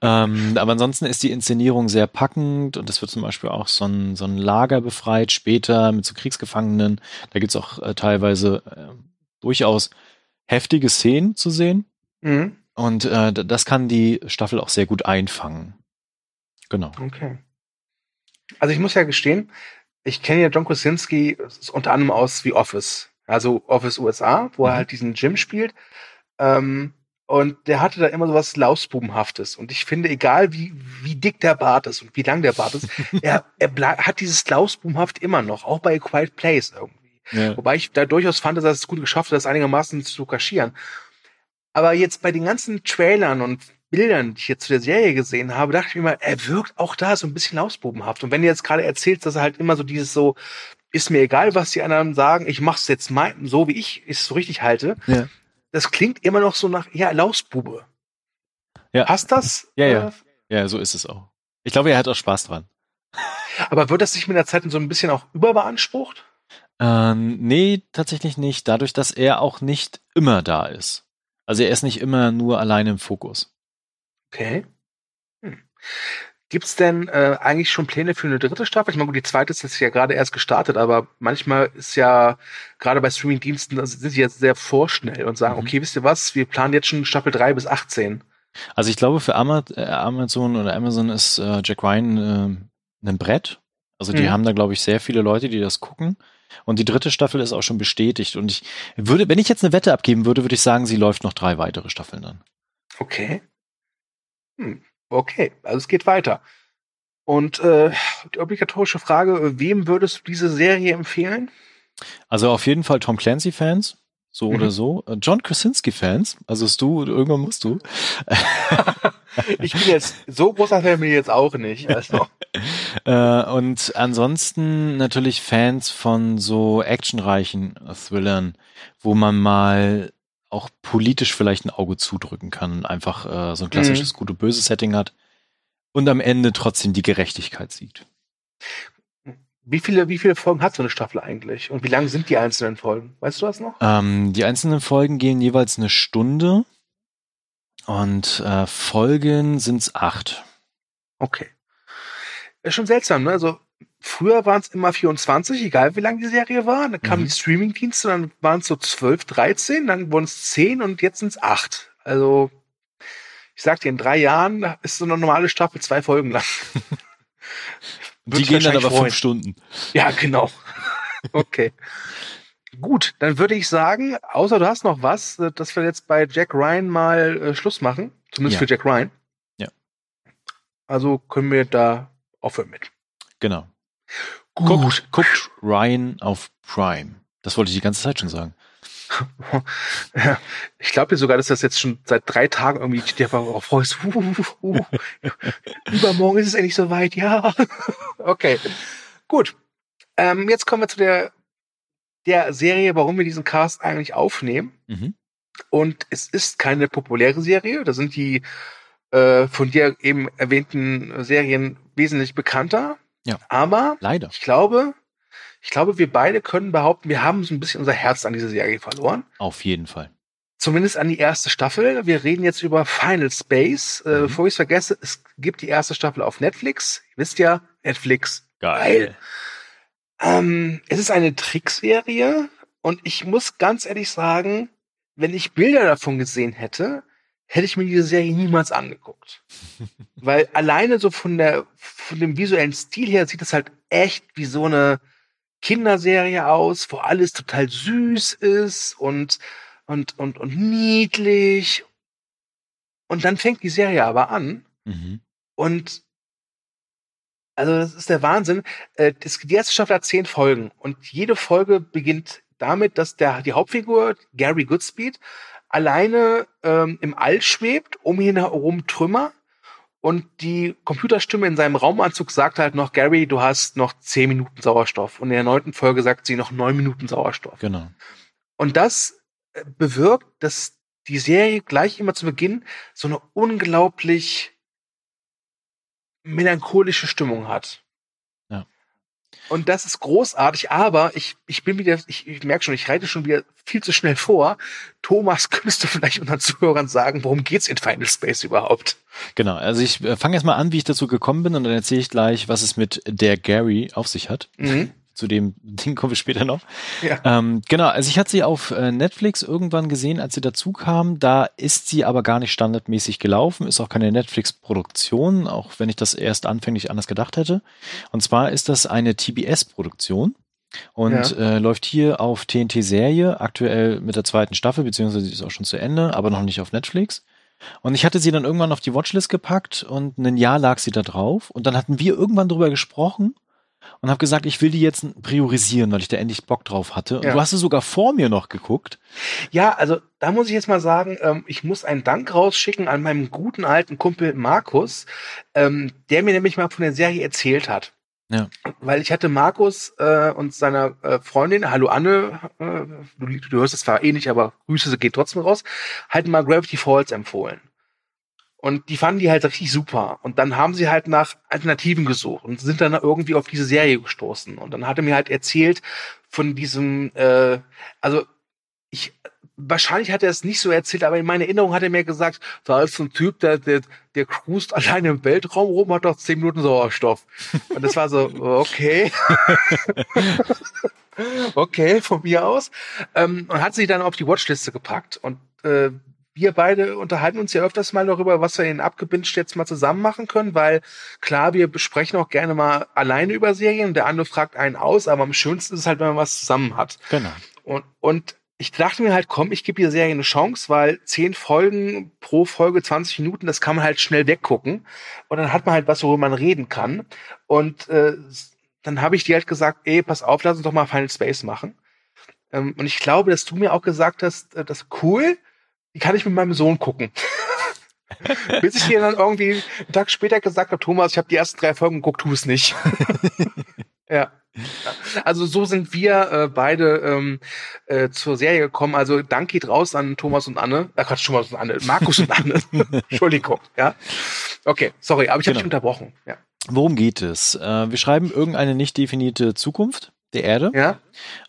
ähm, aber ansonsten ist die Inszenierung sehr packend und es wird zum Beispiel auch so ein, so ein Lager befreit später mit so Kriegsgefangenen. Da gibt's auch äh, teilweise äh, durchaus heftige Szenen zu sehen. Mhm. Und äh, das kann die Staffel auch sehr gut einfangen. Genau. Okay. Also ich muss ja gestehen, ich kenne ja John Krasinski unter anderem aus wie Office. Also Office USA, wo mhm. er halt diesen Jim spielt. Ähm, und der hatte da immer so was Lausbubenhaftes. Und ich finde, egal wie, wie dick der Bart ist und wie lang der Bart ist, er, er hat dieses Lausbubenhaft immer noch, auch bei A Quiet Place irgendwie. Ja. Wobei ich da durchaus fand, dass er es gut geschafft hat, das einigermaßen zu kaschieren. Aber jetzt bei den ganzen Trailern und Bildern, die ich jetzt zu der Serie gesehen habe, dachte ich mir mal, er wirkt auch da so ein bisschen lausbubenhaft. Und wenn du jetzt gerade erzählst, dass er halt immer so dieses so, ist mir egal, was die anderen sagen, ich mach's jetzt mal, so wie ich es so richtig halte, ja. das klingt immer noch so nach, ja, Lausbube. Ja. Passt das? Ja, ja. Ja, so ist es auch. Ich glaube, er hat auch Spaß dran. Aber wird das sich mit der Zeit so ein bisschen auch überbeansprucht? Ähm, nee, tatsächlich nicht. Dadurch, dass er auch nicht immer da ist. Also er ist nicht immer nur alleine im Fokus. Okay. Hm. Gibt's denn äh, eigentlich schon Pläne für eine dritte Staffel? Ich meine, gut, die zweite ist jetzt ja gerade erst gestartet, aber manchmal ist ja gerade bei Streaming-Diensten also sind sie jetzt sehr vorschnell und sagen, mhm. okay, wisst ihr was, wir planen jetzt schon Staffel 3 bis 18. Also ich glaube, für äh, Amazon oder Amazon ist äh, Jack Ryan äh, ein Brett. Also die mhm. haben da, glaube ich, sehr viele Leute, die das gucken. Und die dritte Staffel ist auch schon bestätigt. Und ich würde, wenn ich jetzt eine Wette abgeben würde, würde ich sagen, sie läuft noch drei weitere Staffeln dann. Okay. Hm, okay, also es geht weiter. Und äh, die obligatorische Frage, wem würdest du diese Serie empfehlen? Also auf jeden Fall Tom Clancy-Fans, so mhm. oder so. Äh, John Krasinski-Fans, also du, irgendwann musst du. ich bin jetzt, so großer Fan bin ich jetzt auch nicht. Also. äh, und ansonsten natürlich Fans von so actionreichen Thrillern, wo man mal auch politisch vielleicht ein Auge zudrücken kann und einfach äh, so ein klassisches mhm. gute-böse Setting hat und am Ende trotzdem die Gerechtigkeit sieht. Wie viele, wie viele Folgen hat so eine Staffel eigentlich? Und wie lang sind die einzelnen Folgen? Weißt du das noch? Ähm, die einzelnen Folgen gehen jeweils eine Stunde und äh, Folgen sind's acht. Okay. Ist schon seltsam, ne? Also früher waren es immer 24, egal wie lang die Serie war. Dann kamen mhm. die Streamingdienste, dann waren es so 12, 13, dann wurden es 10 und jetzt sind es 8. Also, ich sag dir, in drei Jahren ist so eine normale Staffel zwei Folgen lang. die gehen dann aber freuen. fünf Stunden. Ja, genau. Okay. Gut, dann würde ich sagen, außer du hast noch was, äh, dass wir jetzt bei Jack Ryan mal äh, Schluss machen. Zumindest ja. für Jack Ryan. Ja. Also können wir da aufhören mit. Genau. Guckt, guckt Ryan auf Prime. Das wollte ich die ganze Zeit schon sagen. Ja, ich glaube dir sogar, dass das jetzt schon seit drei Tagen irgendwie dir darauf freust. Uh, uh, uh, Übermorgen ist es endlich soweit, ja. okay, gut. Ähm, jetzt kommen wir zu der, der Serie, warum wir diesen Cast eigentlich aufnehmen. Mhm. Und es ist keine populäre Serie. Da sind die äh, von dir eben erwähnten Serien wesentlich bekannter. Ja. Aber leider. Ich glaube, ich glaube, wir beide können behaupten, wir haben so ein bisschen unser Herz an diese Serie verloren. Auf jeden Fall. Zumindest an die erste Staffel. Wir reden jetzt über Final Space. Äh, mhm. bevor ich es vergesse, es gibt die erste Staffel auf Netflix. Ihr wisst ja, Netflix. Geil. Ähm, es ist eine Trickserie und ich muss ganz ehrlich sagen, wenn ich Bilder davon gesehen hätte, hätte ich mir diese Serie niemals angeguckt. Weil alleine so von der, von dem visuellen Stil her sieht es halt echt wie so eine Kinderserie aus, wo alles total süß ist und, und, und, und niedlich. Und dann fängt die Serie aber an mhm. und also das ist der Wahnsinn. Äh, die erste Staffel hat zehn Folgen und jede Folge beginnt damit, dass der die Hauptfigur Gary Goodspeed alleine ähm, im All schwebt, um ihn herum Trümmer Und die Computerstimme in seinem Raumanzug sagt halt noch, Gary, du hast noch zehn Minuten Sauerstoff. Und in der neunten Folge sagt sie noch neun Minuten Sauerstoff. Genau. Und das äh, bewirkt, dass die Serie gleich immer zu Beginn so eine unglaublich melancholische Stimmung hat. Und das ist großartig, aber ich, ich bin wieder, ich, ich merke schon, ich reite schon wieder viel zu schnell vor. Thomas, könntest du vielleicht unseren Zuhörern sagen, worum geht's in Final Space überhaupt? Genau, also ich äh, fange jetzt mal an, wie ich dazu gekommen bin und dann erzähle ich gleich, was es mit der Gary auf sich hat. Mhm zu dem Ding kommen wir später noch. Ja. Ähm, genau, also ich hatte sie auf äh, Netflix irgendwann gesehen, als sie dazu kam. Da ist sie aber gar nicht standardmäßig gelaufen, ist auch keine Netflix-Produktion, auch wenn ich das erst anfänglich anders gedacht hätte. Und zwar ist das eine TBS-Produktion und ja. äh, läuft hier auf TNT-Serie, aktuell mit der zweiten Staffel, beziehungsweise ist auch schon zu Ende, aber noch nicht auf Netflix. Und ich hatte sie dann irgendwann auf die Watchlist gepackt und ein Jahr lag sie da drauf. Und dann hatten wir irgendwann drüber gesprochen und habe gesagt, ich will die jetzt priorisieren, weil ich da endlich Bock drauf hatte. Und ja. du hast es sogar vor mir noch geguckt. Ja, also da muss ich jetzt mal sagen, ähm, ich muss einen Dank rausschicken an meinen guten alten Kumpel Markus, ähm, der mir nämlich mal von der Serie erzählt hat. Ja. Weil ich hatte Markus äh, und seiner äh, Freundin, hallo Anne, äh, du, du hörst es zwar eh nicht, aber Grüße geht trotzdem raus, halt mal Gravity Falls empfohlen. Und die fanden die halt richtig super. Und dann haben sie halt nach Alternativen gesucht und sind dann irgendwie auf diese Serie gestoßen. Und dann hat er mir halt erzählt von diesem, äh, also ich, wahrscheinlich hat er es nicht so erzählt, aber in meiner Erinnerung hat er mir gesagt, da ist so ein Typ, der, der, der cruist alleine im Weltraum rum, hat doch zehn Minuten Sauerstoff. Und das war so, okay. okay, von mir aus. Ähm, und hat sie dann auf die Watchliste gepackt. Und äh, wir beide unterhalten uns ja öfters mal darüber, was wir in Abgebinged jetzt mal zusammen machen können, weil klar, wir besprechen auch gerne mal alleine über Serien, der andere fragt einen aus, aber am schönsten ist es halt, wenn man was zusammen hat. Genau. Und, und ich dachte mir halt, komm, ich gebe der Serie eine Chance, weil zehn Folgen pro Folge 20 Minuten, das kann man halt schnell weggucken. Und dann hat man halt was, worüber man reden kann. Und äh, dann habe ich dir halt gesagt, ey, pass auf, lass uns doch mal Final Space machen. Ähm, und ich glaube, dass du mir auch gesagt hast, äh, das cool, die kann ich mit meinem Sohn gucken. Bis ich dir dann irgendwie einen Tag später gesagt habe, Thomas, ich habe die ersten drei Folgen geguckt, tu es nicht. ja. Also so sind wir äh, beide ähm, äh, zur Serie gekommen. Also Dank geht raus an Thomas und Anne. Äh, Quatsch, Thomas und Anne. Markus und Anne. Entschuldigung. Ja. Okay, sorry, aber ich habe genau. dich unterbrochen. Ja. Worum geht es? Äh, wir schreiben irgendeine nicht definierte Zukunft der Erde. Ja.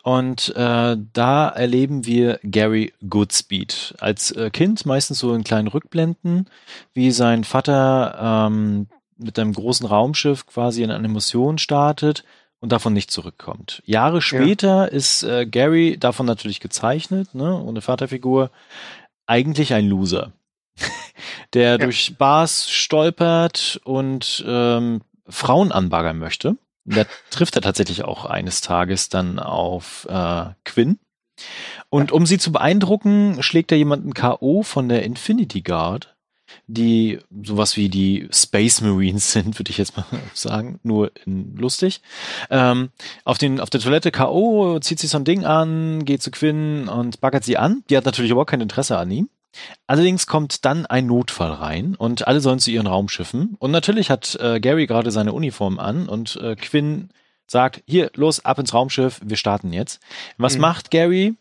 Und äh, da erleben wir Gary Goodspeed als äh, Kind, meistens so in kleinen Rückblenden, wie sein Vater ähm, mit einem großen Raumschiff quasi in eine Mission startet und davon nicht zurückkommt. Jahre später ja. ist äh, Gary davon natürlich gezeichnet, ne, ohne Vaterfigur, eigentlich ein Loser, der ja. durch Bars stolpert und ähm, Frauen anbaggern möchte. Da trifft er tatsächlich auch eines Tages dann auf äh, Quinn. Und um sie zu beeindrucken, schlägt er jemanden K.O. von der Infinity Guard, die sowas wie die Space Marines sind, würde ich jetzt mal sagen, nur lustig. Ähm, auf, den, auf der Toilette K.O. zieht sich so ein Ding an, geht zu Quinn und baggert sie an. Die hat natürlich überhaupt kein Interesse an ihm. Allerdings kommt dann ein Notfall rein und alle sollen zu ihren Raumschiffen. Und natürlich hat äh, Gary gerade seine Uniform an und äh, Quinn sagt, hier, los, ab ins Raumschiff, wir starten jetzt. Was mhm. macht Gary?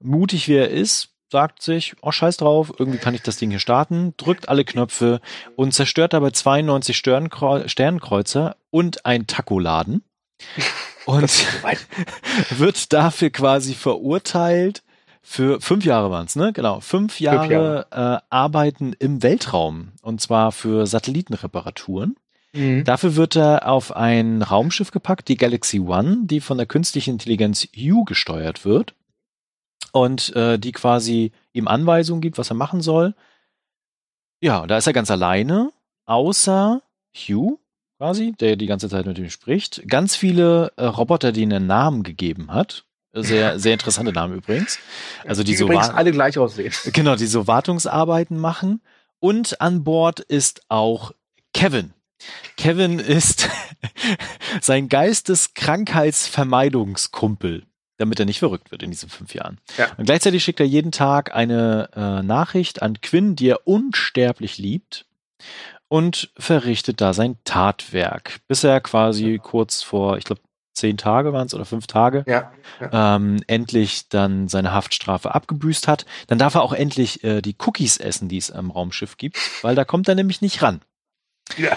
Mutig wie er ist, sagt sich, oh scheiß drauf, irgendwie kann ich das Ding hier starten, drückt alle Knöpfe und zerstört dabei 92 Sternkreuzer und ein Takoladen. Und wird dafür quasi verurteilt, für fünf Jahre waren es, ne? Genau. Fünf Jahre, fünf Jahre. Äh, Arbeiten im Weltraum. Und zwar für Satellitenreparaturen. Mhm. Dafür wird er auf ein Raumschiff gepackt, die Galaxy One, die von der künstlichen Intelligenz Hugh gesteuert wird. Und äh, die quasi ihm Anweisungen gibt, was er machen soll. Ja, da ist er ganz alleine, außer Hugh quasi, der die ganze Zeit mit ihm spricht. Ganz viele äh, Roboter, die einen Namen gegeben hat. Sehr, sehr interessante Namen übrigens. Also die, die so übrigens alle gleich aussehen. Genau, die so Wartungsarbeiten machen. Und an Bord ist auch Kevin. Kevin ist sein Geisteskrankheitsvermeidungskumpel, damit er nicht verrückt wird in diesen fünf Jahren. Ja. Und gleichzeitig schickt er jeden Tag eine äh, Nachricht an Quinn, die er unsterblich liebt. und verrichtet da sein Tatwerk, bis er quasi kurz vor, ich glaube, zehn Tage waren es oder fünf Tage, ja, ja. Ähm, endlich dann seine Haftstrafe abgebüßt hat. Dann darf er auch endlich äh, die Cookies essen, die es am Raumschiff gibt, weil da kommt er nämlich nicht ran. Ja.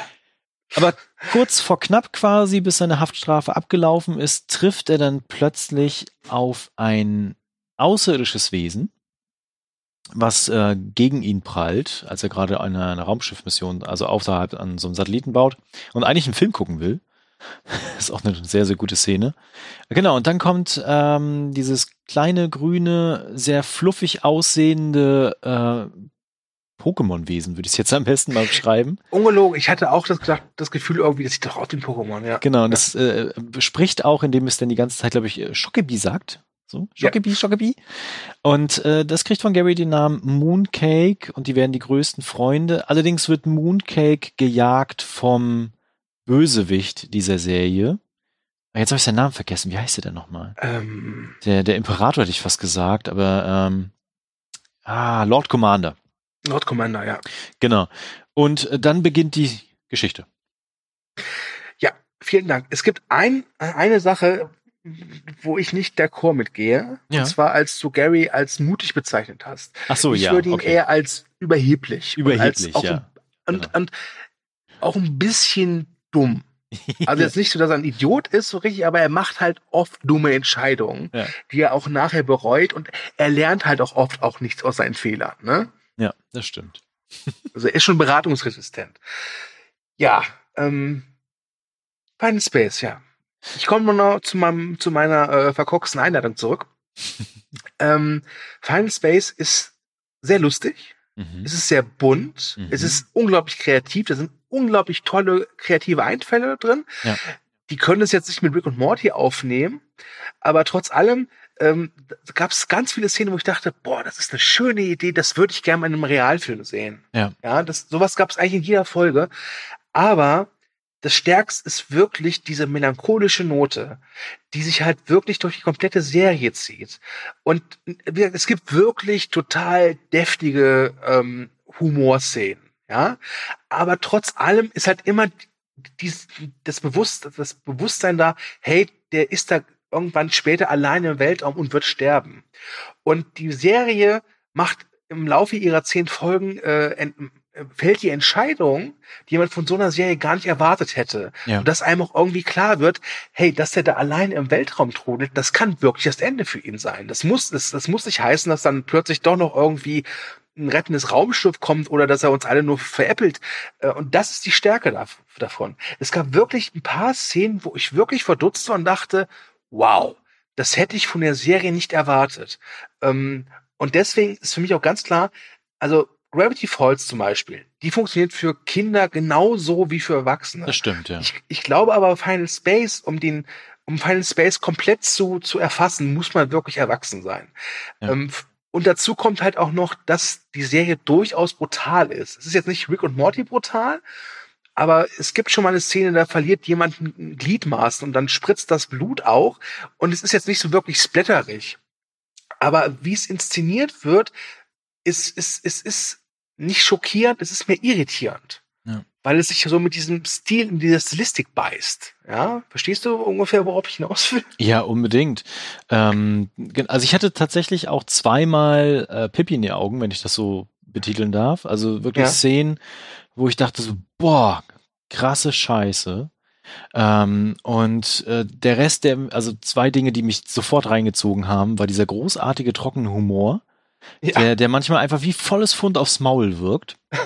Aber kurz vor knapp quasi, bis seine Haftstrafe abgelaufen ist, trifft er dann plötzlich auf ein außerirdisches Wesen, was äh, gegen ihn prallt, als er gerade eine, eine Raumschiffmission, also außerhalb an so einem Satelliten baut und eigentlich einen Film gucken will. ist auch eine sehr, sehr gute Szene. Genau, und dann kommt ähm, dieses kleine, grüne, sehr fluffig aussehende äh, Pokémon-Wesen, würde ich es jetzt am besten mal beschreiben. Ungelogen, ich hatte auch das, das Gefühl irgendwie, das sieht doch aus wie ein Pokémon, ja. Genau, und das äh, spricht auch, indem es dann die ganze Zeit, glaube ich, äh, Schokebi sagt. So, Schokebi, ja. Schokebi. Und äh, das kriegt von Gary den Namen Mooncake und die werden die größten Freunde. Allerdings wird Mooncake gejagt vom Bösewicht dieser Serie. Ah, jetzt habe ich seinen Namen vergessen. Wie heißt der denn nochmal? Ähm. Der, der Imperator hätte ich fast gesagt, aber ähm, ah, Lord Commander. Lord Commander, ja. Genau. Und äh, dann beginnt die Geschichte. Ja, vielen Dank. Es gibt ein, eine Sache, wo ich nicht der Chor mitgehe. Ja. Und zwar, als du Gary als mutig bezeichnet hast. Ach so, ich ja. Ich würde ihn okay. eher als überheblich. Überheblich, als ja. Ein, und, genau. und auch ein bisschen dumm. Also jetzt nicht so, dass er ein Idiot ist, so richtig, aber er macht halt oft dumme Entscheidungen, Ja. die er auch nachher bereut und er lernt halt auch oft auch nichts aus seinen Fehlern. Ne? Ja, das stimmt. Also er ist schon beratungsresistent. Ja, ähm, Final Space, ja. Ich komme noch zu, meinem, zu meiner äh, verkorksten Einleitung zurück. ähm, Final Space ist sehr lustig. Mhm. Es ist sehr bunt. Mhm. Es ist unglaublich kreativ. Da sind unglaublich tolle kreative Einfälle drin. Ja. Die können es jetzt nicht mit Rick und Morty aufnehmen, aber trotz allem ähm, gab es ganz viele Szenen, wo ich dachte, boah, das ist eine schöne Idee, das würde ich gerne mal in einem Realfilm sehen. Ja. Ja, das, sowas gab es eigentlich in jeder Folge. Aber das Stärkste ist wirklich diese melancholische Note, die sich halt wirklich durch die komplette Serie zieht. Und es gibt wirklich total deftige ähm, Humorszenen, ja. Aber trotz allem ist halt immer dies, das, Bewusst, das Bewusstsein da, hey, der ist da irgendwann später alleine im Weltraum und wird sterben. Und die Serie macht im Laufe ihrer zehn Folgen äh, fällt die Entscheidung, die man von so einer Serie gar nicht erwartet hätte. Ja. Und dass einem auch irgendwie klar wird, hey, dass der da allein im Weltraum trudelt, das kann wirklich das Ende für ihn sein. Das muss, das, das muss nicht heißen, dass dann plötzlich doch noch irgendwie ein rettendes Raumschiff kommt oder dass er uns alle nur veräppelt. Äh, Und das ist die Stärke davon. Es gab wirklich ein paar Szenen, wo ich wirklich verdutzt war und dachte, wow, das hätte ich von der Serie nicht erwartet. Ähm, Und deswegen ist für mich auch ganz klar, also Gravity Falls zum Beispiel, die funktioniert für Kinder genauso wie für Erwachsene. Das stimmt, ja. Ich, ich glaube aber Final Space, um den, um Final Space komplett zu, zu erfassen, muss man wirklich erwachsen sein. Ja. Ähm, und dazu kommt halt auch noch, dass die Serie durchaus brutal ist. Es ist jetzt nicht Rick und Morty brutal, aber es gibt schon mal eine Szene, da verliert jemand ein Gliedmaß und dann spritzt das Blut auch. Und es ist jetzt nicht so wirklich splatterig. Aber wie es inszeniert wird, ist, ist, ist, ist nicht schockierend, es ist mehr irritierend. Weil es sich so mit diesem Stil, in dieser Stilistik beißt. Ja, verstehst du ungefähr, worauf ich hinaus will? Ja, unbedingt. Ähm, also ich hatte tatsächlich auch zweimal äh, Pippi in die Augen, wenn ich das so betiteln darf. Also wirklich Ja. Szenen, wo ich dachte so, boah, krasse Scheiße. Ähm, und äh, der Rest, der, also zwei Dinge, die mich sofort reingezogen haben, war dieser großartige trockene Humor, Ja. der, der manchmal einfach wie volles Pfund aufs Maul wirkt,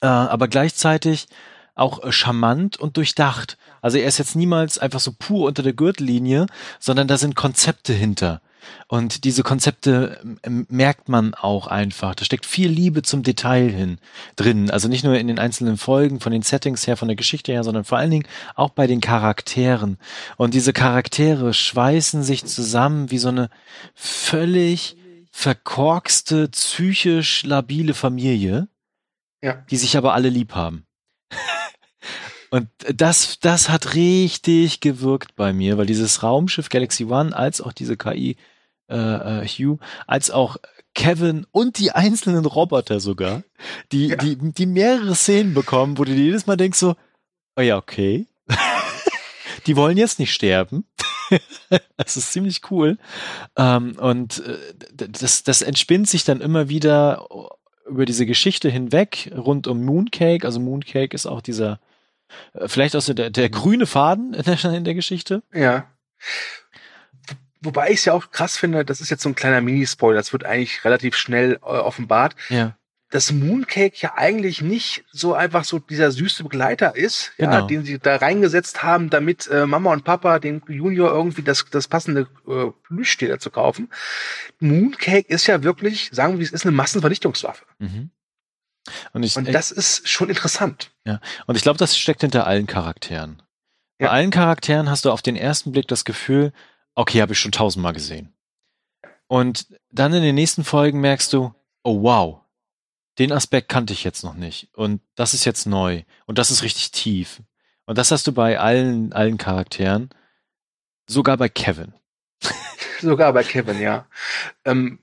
äh, aber gleichzeitig auch äh, charmant und durchdacht. Also er ist jetzt niemals einfach so pur unter der Gürtellinie, sondern da sind Konzepte hinter. Und diese Konzepte ähm, merkt man auch einfach. Da steckt viel Liebe zum Detail hin drin. Also nicht nur in den einzelnen Folgen, von den Settings her, von der Geschichte her, sondern vor allen Dingen auch bei den Charakteren. Und diese Charaktere schweißen sich zusammen wie so eine völlig verkorkste, psychisch labile Familie, Ja. die sich aber alle lieb haben. Und das, das hat richtig gewirkt bei mir, weil dieses Raumschiff Galaxy One als auch diese KI äh, äh, Hugh, als auch Kevin und die einzelnen Roboter sogar, die, ja. die, die mehrere Szenen bekommen, wo du dir jedes Mal denkst so, oh ja, okay. die wollen jetzt nicht sterben. das ist ziemlich cool. Ähm, und äh, das, das entspinnt sich dann immer wieder über diese Geschichte hinweg rund um Mooncake. Also Mooncake ist auch dieser, äh, vielleicht auch so der, der grüne Faden in der, in der Geschichte. Ja. Wobei ich es ja auch krass finde, das ist jetzt so ein kleiner Minispoiler, das wird eigentlich relativ schnell äh, offenbart. Ja dass Mooncake ja eigentlich nicht so einfach so dieser süße Begleiter ist, genau. ja, den sie da reingesetzt haben, damit äh, Mama und Papa den Junior irgendwie das, das passende äh, Plüschtier zu kaufen. Mooncake ist ja wirklich, sagen wir, es ist eine Massenvernichtungswaffe. Mhm. Und, ich, und das ist schon interessant. Ja, und ich glaube, das steckt hinter allen Charakteren. Bei ja. allen Charakteren hast du auf den ersten Blick das Gefühl, okay, habe ich schon tausendmal gesehen. Und dann in den nächsten Folgen merkst du, oh wow, den Aspekt kannte ich jetzt noch nicht. Und das ist jetzt neu. Und das ist richtig tief. Und das hast du bei allen, allen Charakteren. Sogar bei Kevin. Sogar bei Kevin, ja. Ähm,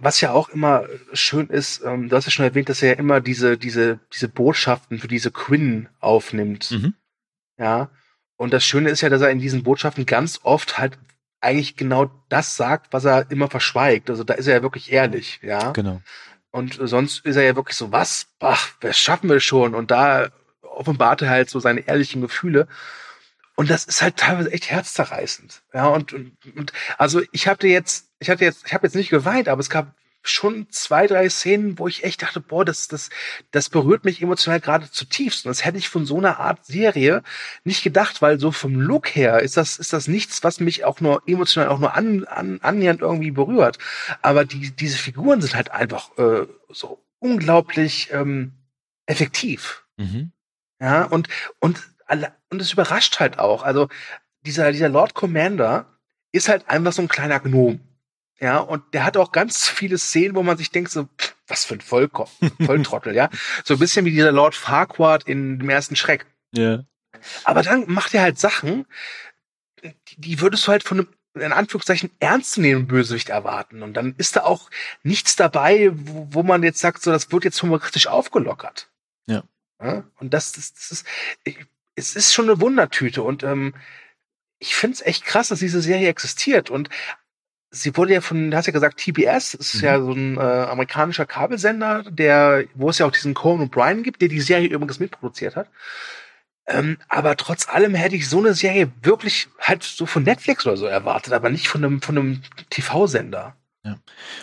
was ja auch immer schön ist, ähm, du hast ja schon erwähnt, dass er ja immer diese, diese, diese Botschaften für diese Quinn aufnimmt. Mhm. Ja. Und das Schöne ist ja, dass er in diesen Botschaften ganz oft halt eigentlich genau das sagt, was er immer verschweigt. Also da ist er ja wirklich ehrlich, ja. Genau. Und sonst ist er ja wirklich so, was? Ach, das schaffen wir schon. Und da offenbart er halt so seine ehrlichen Gefühle. Und das ist halt teilweise echt herzzerreißend. Ja, und, und, und also ich hatte jetzt, ich hatte jetzt, ich habe jetzt nicht geweint, aber es gab schon zwei, drei Szenen, wo ich echt dachte, boah, das, das, das berührt mich emotional gerade zutiefst. Und das hätte ich von so einer Art Serie nicht gedacht, weil so vom Look her ist das, ist das nichts, was mich auch nur emotional auch nur an, an, annähernd irgendwie berührt. Aber die, diese Figuren sind halt einfach äh, so unglaublich ähm, effektiv. Mhm. Ja, und, und, und es überrascht halt auch. Also dieser, dieser Lord Commander ist halt einfach so ein kleiner Gnom. Ja, und der hat auch ganz viele Szenen, wo man sich denkt, so, pff, was für ein Vollko Volltrottel, ja. So ein bisschen wie dieser Lord Farquaad in dem ersten Schreck. Ja. Aber dann macht er halt Sachen, die, die würdest du halt von einem in Anführungszeichen ernstzunehmenden Bösewicht erwarten. Und dann ist da auch nichts dabei, wo, wo man jetzt sagt, so, das wird jetzt humoristisch aufgelockert. Ja. ja? Und das, das, das ist, ich, es ist schon eine Wundertüte. Und ähm, ich finde es echt krass, dass diese Serie existiert. Und sie wurde ja von, du hast ja gesagt, TBS, ist mhm. ja so ein äh, amerikanischer Kabelsender, der, wo es ja auch diesen Conan O'Brien gibt, der die Serie übrigens mitproduziert hat. Ähm, aber trotz allem hätte ich so eine Serie wirklich halt so von Netflix oder so erwartet, aber nicht von einem, von einem TV-Sender. Ja.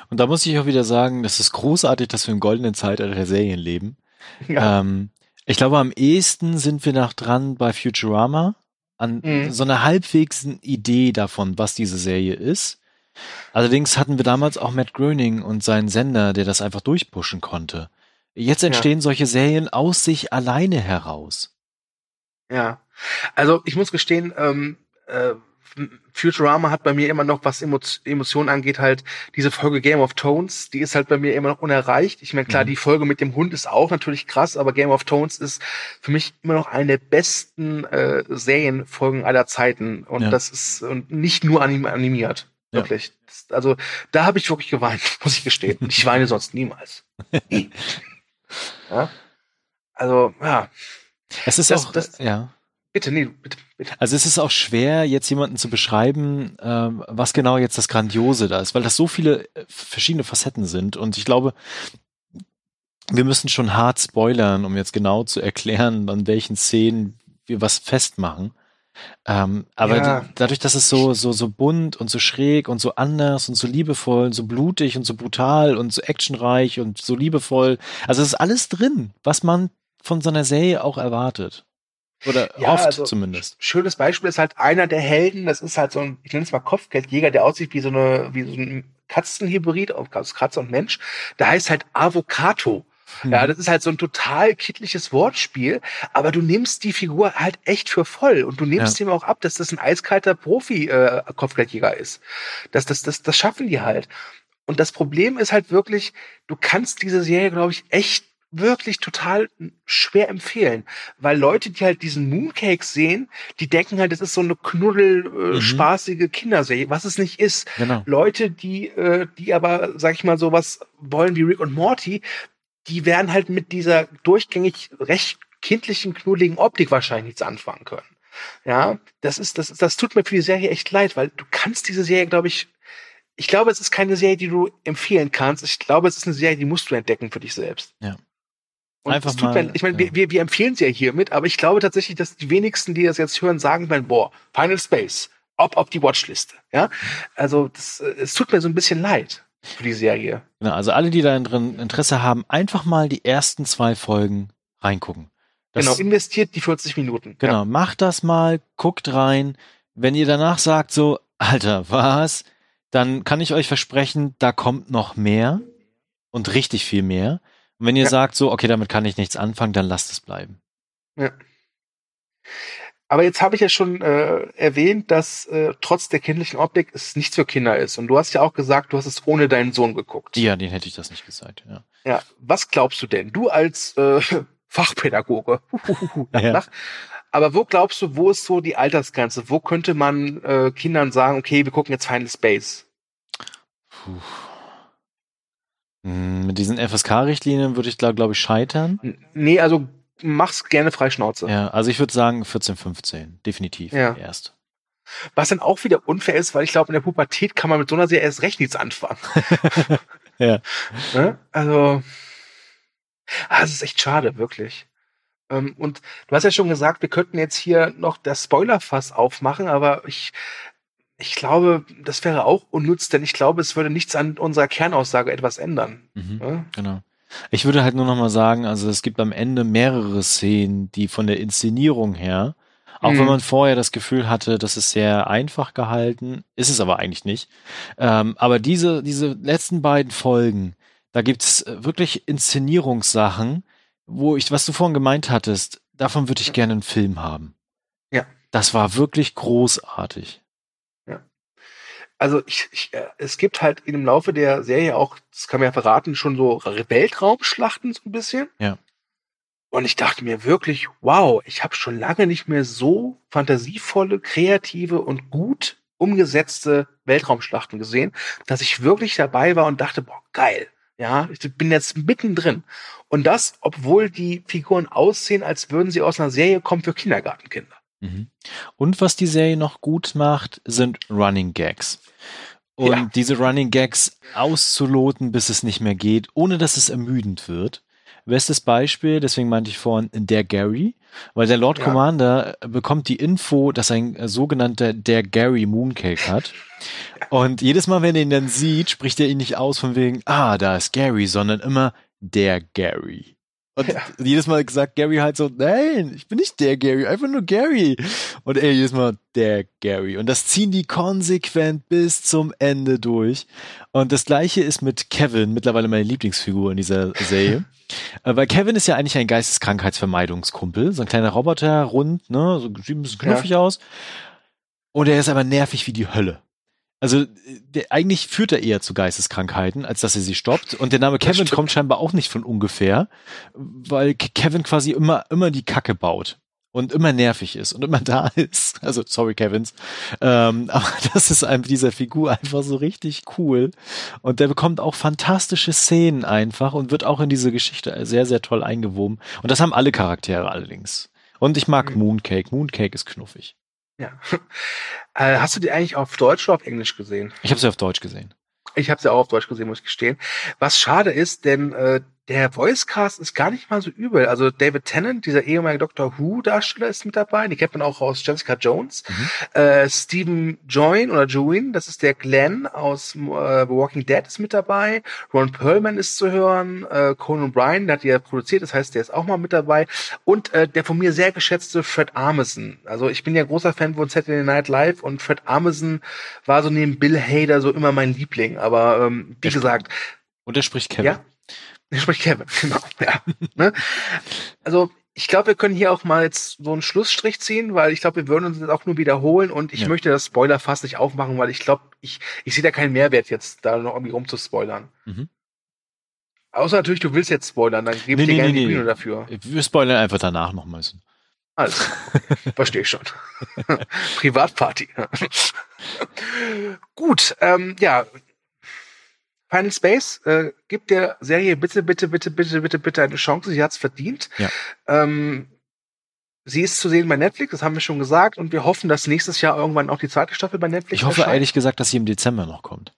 Und da muss ich auch wieder sagen, das ist großartig, dass wir im goldenen Zeitalter der Serien leben. Ja. Ähm, ich glaube, am ehesten sind wir noch dran bei Futurama an mhm. so einer halbwegs Idee davon, was diese Serie ist. Allerdings hatten wir damals auch Matt Groening und seinen Sender, der das einfach durchpushen konnte. Jetzt entstehen ja. solche Serien aus sich alleine heraus. Ja, also ich muss gestehen, ähm, äh, Futurama hat bei mir immer noch, was Emo Emotionen angeht, halt diese Folge Game of Tones, die ist halt bei mir immer noch unerreicht. Ich meine, klar, mhm. die Folge mit dem Hund ist auch natürlich krass, aber Game of Tones ist für mich immer noch eine der besten äh, Serienfolgen aller Zeiten. Und ja. das ist und nicht nur anim animiert. Wirklich. Ja. Also da habe ich wirklich geweint, muss ich gestehen. ich weine sonst niemals. Nie. ja? Also, ja. Es ist das, auch, das, ja. Bitte, nee, bitte, bitte. Also es ist auch schwer, jetzt jemanden zu beschreiben, ähm, was genau jetzt das Grandiose da ist, weil das so viele äh, verschiedene Facetten sind. Und ich glaube, wir müssen schon hart spoilern, um jetzt genau zu erklären, an welchen Szenen wir was festmachen. Ähm, aber ja. dadurch, dass es so, so, so bunt und so schräg und so anders und so liebevoll und so blutig und so brutal und so actionreich und so liebevoll, also es ist alles drin, was man von so einer Serie auch erwartet. Oder ja, oft also, zumindest. Schönes Beispiel ist halt einer der Helden, das ist halt so ein, ich nenne es mal Kopfgeldjäger, der aussieht wie so eine, wie so ein Katzenhybrid aus Katze und Mensch. Der heißt halt Avocato. Ja, mhm. das ist halt so ein total kittliches Wortspiel, aber du nimmst die Figur halt echt für voll und du nimmst ja. ihm auch ab, dass das ein eiskalter Profi-Kopfgeldjäger äh, ist. Das, das, das, das schaffen die halt. Und das Problem ist halt wirklich, du kannst diese Serie, glaube ich, echt wirklich total schwer empfehlen, weil Leute, die halt diesen Mooncake sehen, die denken halt, das ist so eine knuddel äh, mhm. spaßige Kinderserie, was es nicht ist. Genau. Leute, die äh, die aber sag ich mal so was wollen wie Rick und Morty, die werden halt mit dieser durchgängig recht kindlichen knuddeligen Optik wahrscheinlich nichts anfangen können. Ja, das ist das das tut mir für die Serie echt leid, weil du kannst diese Serie, glaube ich, ich glaube, es ist keine Serie, die du empfehlen kannst. Ich glaube, es ist eine Serie, die musst du entdecken für dich selbst. Ja. Und Einfach mal, mir, ich meine, ja. wir, wir empfehlen sie ja hiermit, aber ich glaube tatsächlich, dass die wenigsten, die das jetzt hören, sagen werden, boah, Final Space, ob auf die Watchliste. Ja, also das, äh, es tut mir so ein bisschen leid für die Serie. Genau, also alle, die da drin Interesse haben, einfach mal die ersten zwei Folgen reingucken. Das, genau, investiert die 40 Minuten. Genau, ja. macht das mal, guckt rein. Wenn ihr danach sagt so, Alter, was? Dann kann ich euch versprechen, da kommt noch mehr und richtig viel mehr. Und wenn ihr ja. sagt, so, okay, damit kann ich nichts anfangen, dann lasst es bleiben. Ja. Aber jetzt habe ich ja schon äh, erwähnt, dass äh, trotz der kindlichen Optik es nichts für Kinder ist. Und du hast ja auch gesagt, du hast es ohne deinen Sohn geguckt. Ja, den hätte ich das nicht gesagt, ja. Ja, was glaubst du denn? Du als äh, Fachpädagoge. ja. Lach. Aber wo glaubst du, wo ist so die Altersgrenze? Wo könnte man äh, Kindern sagen, okay, wir gucken jetzt Final Space? Puh. Hm, mit diesen FSK-Richtlinien würde ich da, glaube ich, scheitern. Nee, also mach's gerne frei Schnauze. Ja, also ich würde sagen 14, 15. Definitiv. Ja. Erst. Was dann auch wieder unfair ist, weil ich glaube, in der Pubertät kann man mit so einer Serie erst recht nichts anfangen. ja. Ne? Also, ah, das ist echt schade, wirklich. Ähm, und du hast ja schon gesagt, wir könnten jetzt hier noch das Spoilerfass aufmachen, aber ich ich glaube, das wäre auch unnütz, denn ich glaube, es würde nichts an unserer Kernaussage etwas ändern. Mhm, ja? Genau. Ich würde halt nur noch mal sagen, also es gibt am Ende mehrere Szenen, die von der Inszenierung her, auch mhm. wenn man vorher das Gefühl hatte, das ist sehr einfach gehalten, ist es aber eigentlich nicht. Ähm, aber diese, diese letzten beiden Folgen, da gibt's wirklich Inszenierungssachen, wo ich, was du vorhin gemeint hattest, davon würde ich gerne einen Film haben. Ja. Das war wirklich großartig also ich, ich, äh, es gibt halt im Laufe der Serie auch, das kann man ja verraten, schon so Weltraumschlachten so ein bisschen. Ja. Und ich dachte mir wirklich, wow, ich habe schon lange nicht mehr so fantasievolle, kreative und gut umgesetzte Weltraumschlachten gesehen, dass ich wirklich dabei war und dachte, boah, geil. Ja, ich bin jetzt mittendrin. Und das, obwohl die Figuren aussehen, als würden sie aus einer Serie kommen für Kindergartenkinder. Mhm. Und was die Serie noch gut macht, sind Running Gags. Und ja. diese Running Gags auszuloten, bis es nicht mehr geht, ohne dass es ermüdend wird. Bestes Beispiel, deswegen meinte ich vorhin, der Gary, weil der Lord ja. Commander bekommt die Info, dass ein äh, sogenannter der Gary Mooncake hat. Und jedes Mal, wenn er ihn dann sieht, spricht er ihn nicht aus von wegen, ah, da ist Gary, sondern immer der Gary. Und ja. jedes Mal gesagt Gary halt so, nein, ich bin nicht der Gary, einfach nur Gary. Und er jedes Mal der Gary. Und das ziehen die konsequent bis zum Ende durch. Und das gleiche ist mit Kevin, mittlerweile meine Lieblingsfigur in dieser Serie. Äh, weil Kevin ist ja eigentlich ein Geisteskrankheitsvermeidungskumpel. So ein kleiner Roboter, rund, ne, so sieht ein bisschen knuffig ja. aus. Und er ist aber nervig wie die Hölle. Also der, eigentlich führt er eher zu Geisteskrankheiten, als dass er sie stoppt. Und der Name Kevin kommt scheinbar auch nicht von ungefähr, weil Kevin quasi immer immer die Kacke baut und immer nervig ist und immer da ist. Also sorry Kevins, ähm, aber das ist einem dieser Figur einfach so richtig cool und der bekommt auch fantastische Szenen einfach und wird auch in diese Geschichte sehr sehr toll eingewoben. Und das haben alle Charaktere allerdings. Und ich mag mhm. Mooncake. Mooncake ist knuffig. Ja. Äh, hast du die eigentlich auf Deutsch oder auf Englisch gesehen? Ich habe sie auf Deutsch gesehen. Ich habe sie auch auf Deutsch gesehen, muss ich gestehen. Was schade ist, denn äh, der Voicecast ist gar nicht mal so übel. Also David Tennant, dieser ehemalige Doctor Who-Darsteller, ist mit dabei. Die kennt man auch aus Jessica Jones. Mhm. Äh, Stephen Join oder Join, das ist der Glenn aus äh, The Walking Dead, ist mit dabei. Ron Perlman ist zu hören. Äh, Conan O'Brien, der hat die ja produziert, das heißt, der ist auch mal mit dabei. Und äh, der von mir sehr geschätzte Fred Armisen. Also ich bin ja großer Fan von Saturday Night Live und Fred Armisen war so neben Bill Hader so immer mein Liebling. Aber ähm, wie der gesagt. Und er spricht Kevin. Ja? Ich spricht Kevin, genau. Ja. ne? Also ich glaube, wir können hier auch mal jetzt so einen Schlussstrich ziehen, weil ich glaube, wir würden uns jetzt auch nur wiederholen und ich ja. möchte das Spoiler fast nicht aufmachen, weil ich glaube, ich, ich sehe da keinen Mehrwert jetzt, da noch irgendwie rumzuspoilern. Mhm. Außer natürlich, du willst jetzt spoilern, dann gebe ich nee, dir nee, gerne nee, die Bühne dafür. Wir spoilern einfach danach nochmal. Also, verstehe ich schon. Privatparty. Gut, ähm, ja. Final Space, äh, gibt der Serie bitte, bitte, bitte, bitte, bitte, bitte eine Chance. Sie hat's verdient. Ja. Ähm, sie ist zu sehen bei Netflix, das haben wir schon gesagt, und wir hoffen, dass nächstes Jahr irgendwann auch die zweite Staffel bei Netflix Ich hoffe erscheint. ehrlich gesagt, dass sie im Dezember noch kommt.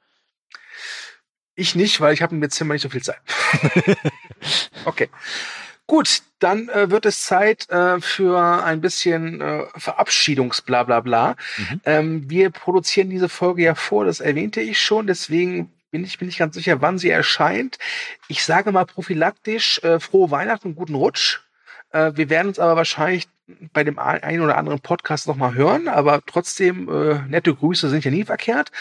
Ich nicht, weil ich habe im Dezember nicht so viel Zeit. okay. Gut, dann äh, wird es Zeit äh, für ein bisschen äh, Verabschiedungsblablabla. Mhm. Ähm, wir produzieren diese Folge ja vor, das erwähnte ich schon, deswegen bin ich bin nicht ganz sicher, wann sie erscheint. Ich sage mal prophylaktisch äh, frohe Weihnachten und guten Rutsch. Äh, wir werden uns aber wahrscheinlich bei dem einen oder anderen Podcast nochmal hören, aber trotzdem äh, nette Grüße sind ja nie verkehrt.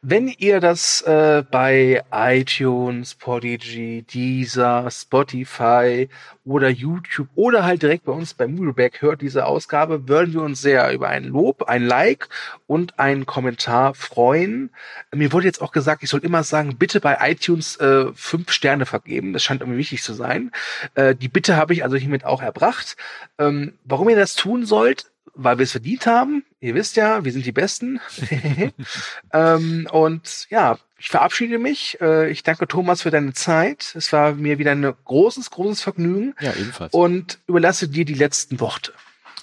Wenn ihr das äh, bei iTunes, Podigy, Deezer, Spotify oder YouTube oder halt direkt bei uns bei Movieback hört diese Ausgabe, würden wir uns sehr über ein Lob, ein Like und einen Kommentar freuen. Mir wurde jetzt auch gesagt, ich soll immer sagen, bitte bei iTunes äh, fünf Sterne vergeben. Das scheint irgendwie wichtig zu sein. Äh, die Bitte habe ich also hiermit auch erbracht. Ähm, warum ihr das tun sollt, weil wir es verdient haben. Ihr wisst ja, wir sind die Besten. ähm, und ja, ich verabschiede mich. Äh, ich danke Thomas für deine Zeit. Es war mir wieder ein großes, großes Vergnügen. Ja, ebenfalls. Und überlasse dir die letzten Worte.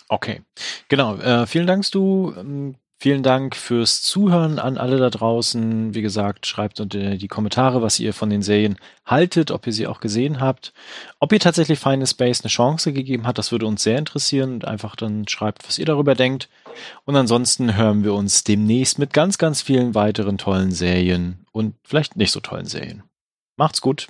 Okay, genau. Äh, vielen Dank, du. Ähm, Vielen Dank fürs Zuhören an alle da draußen. Wie gesagt, schreibt unter die Kommentare, was ihr von den Serien haltet, ob ihr sie auch gesehen habt. Ob ihr tatsächlich Final Space eine Chance gegeben habt, das würde uns sehr interessieren. Und einfach dann schreibt, was ihr darüber denkt. Und ansonsten hören wir uns demnächst mit ganz, ganz vielen weiteren tollen Serien und vielleicht nicht so tollen Serien. Macht's gut.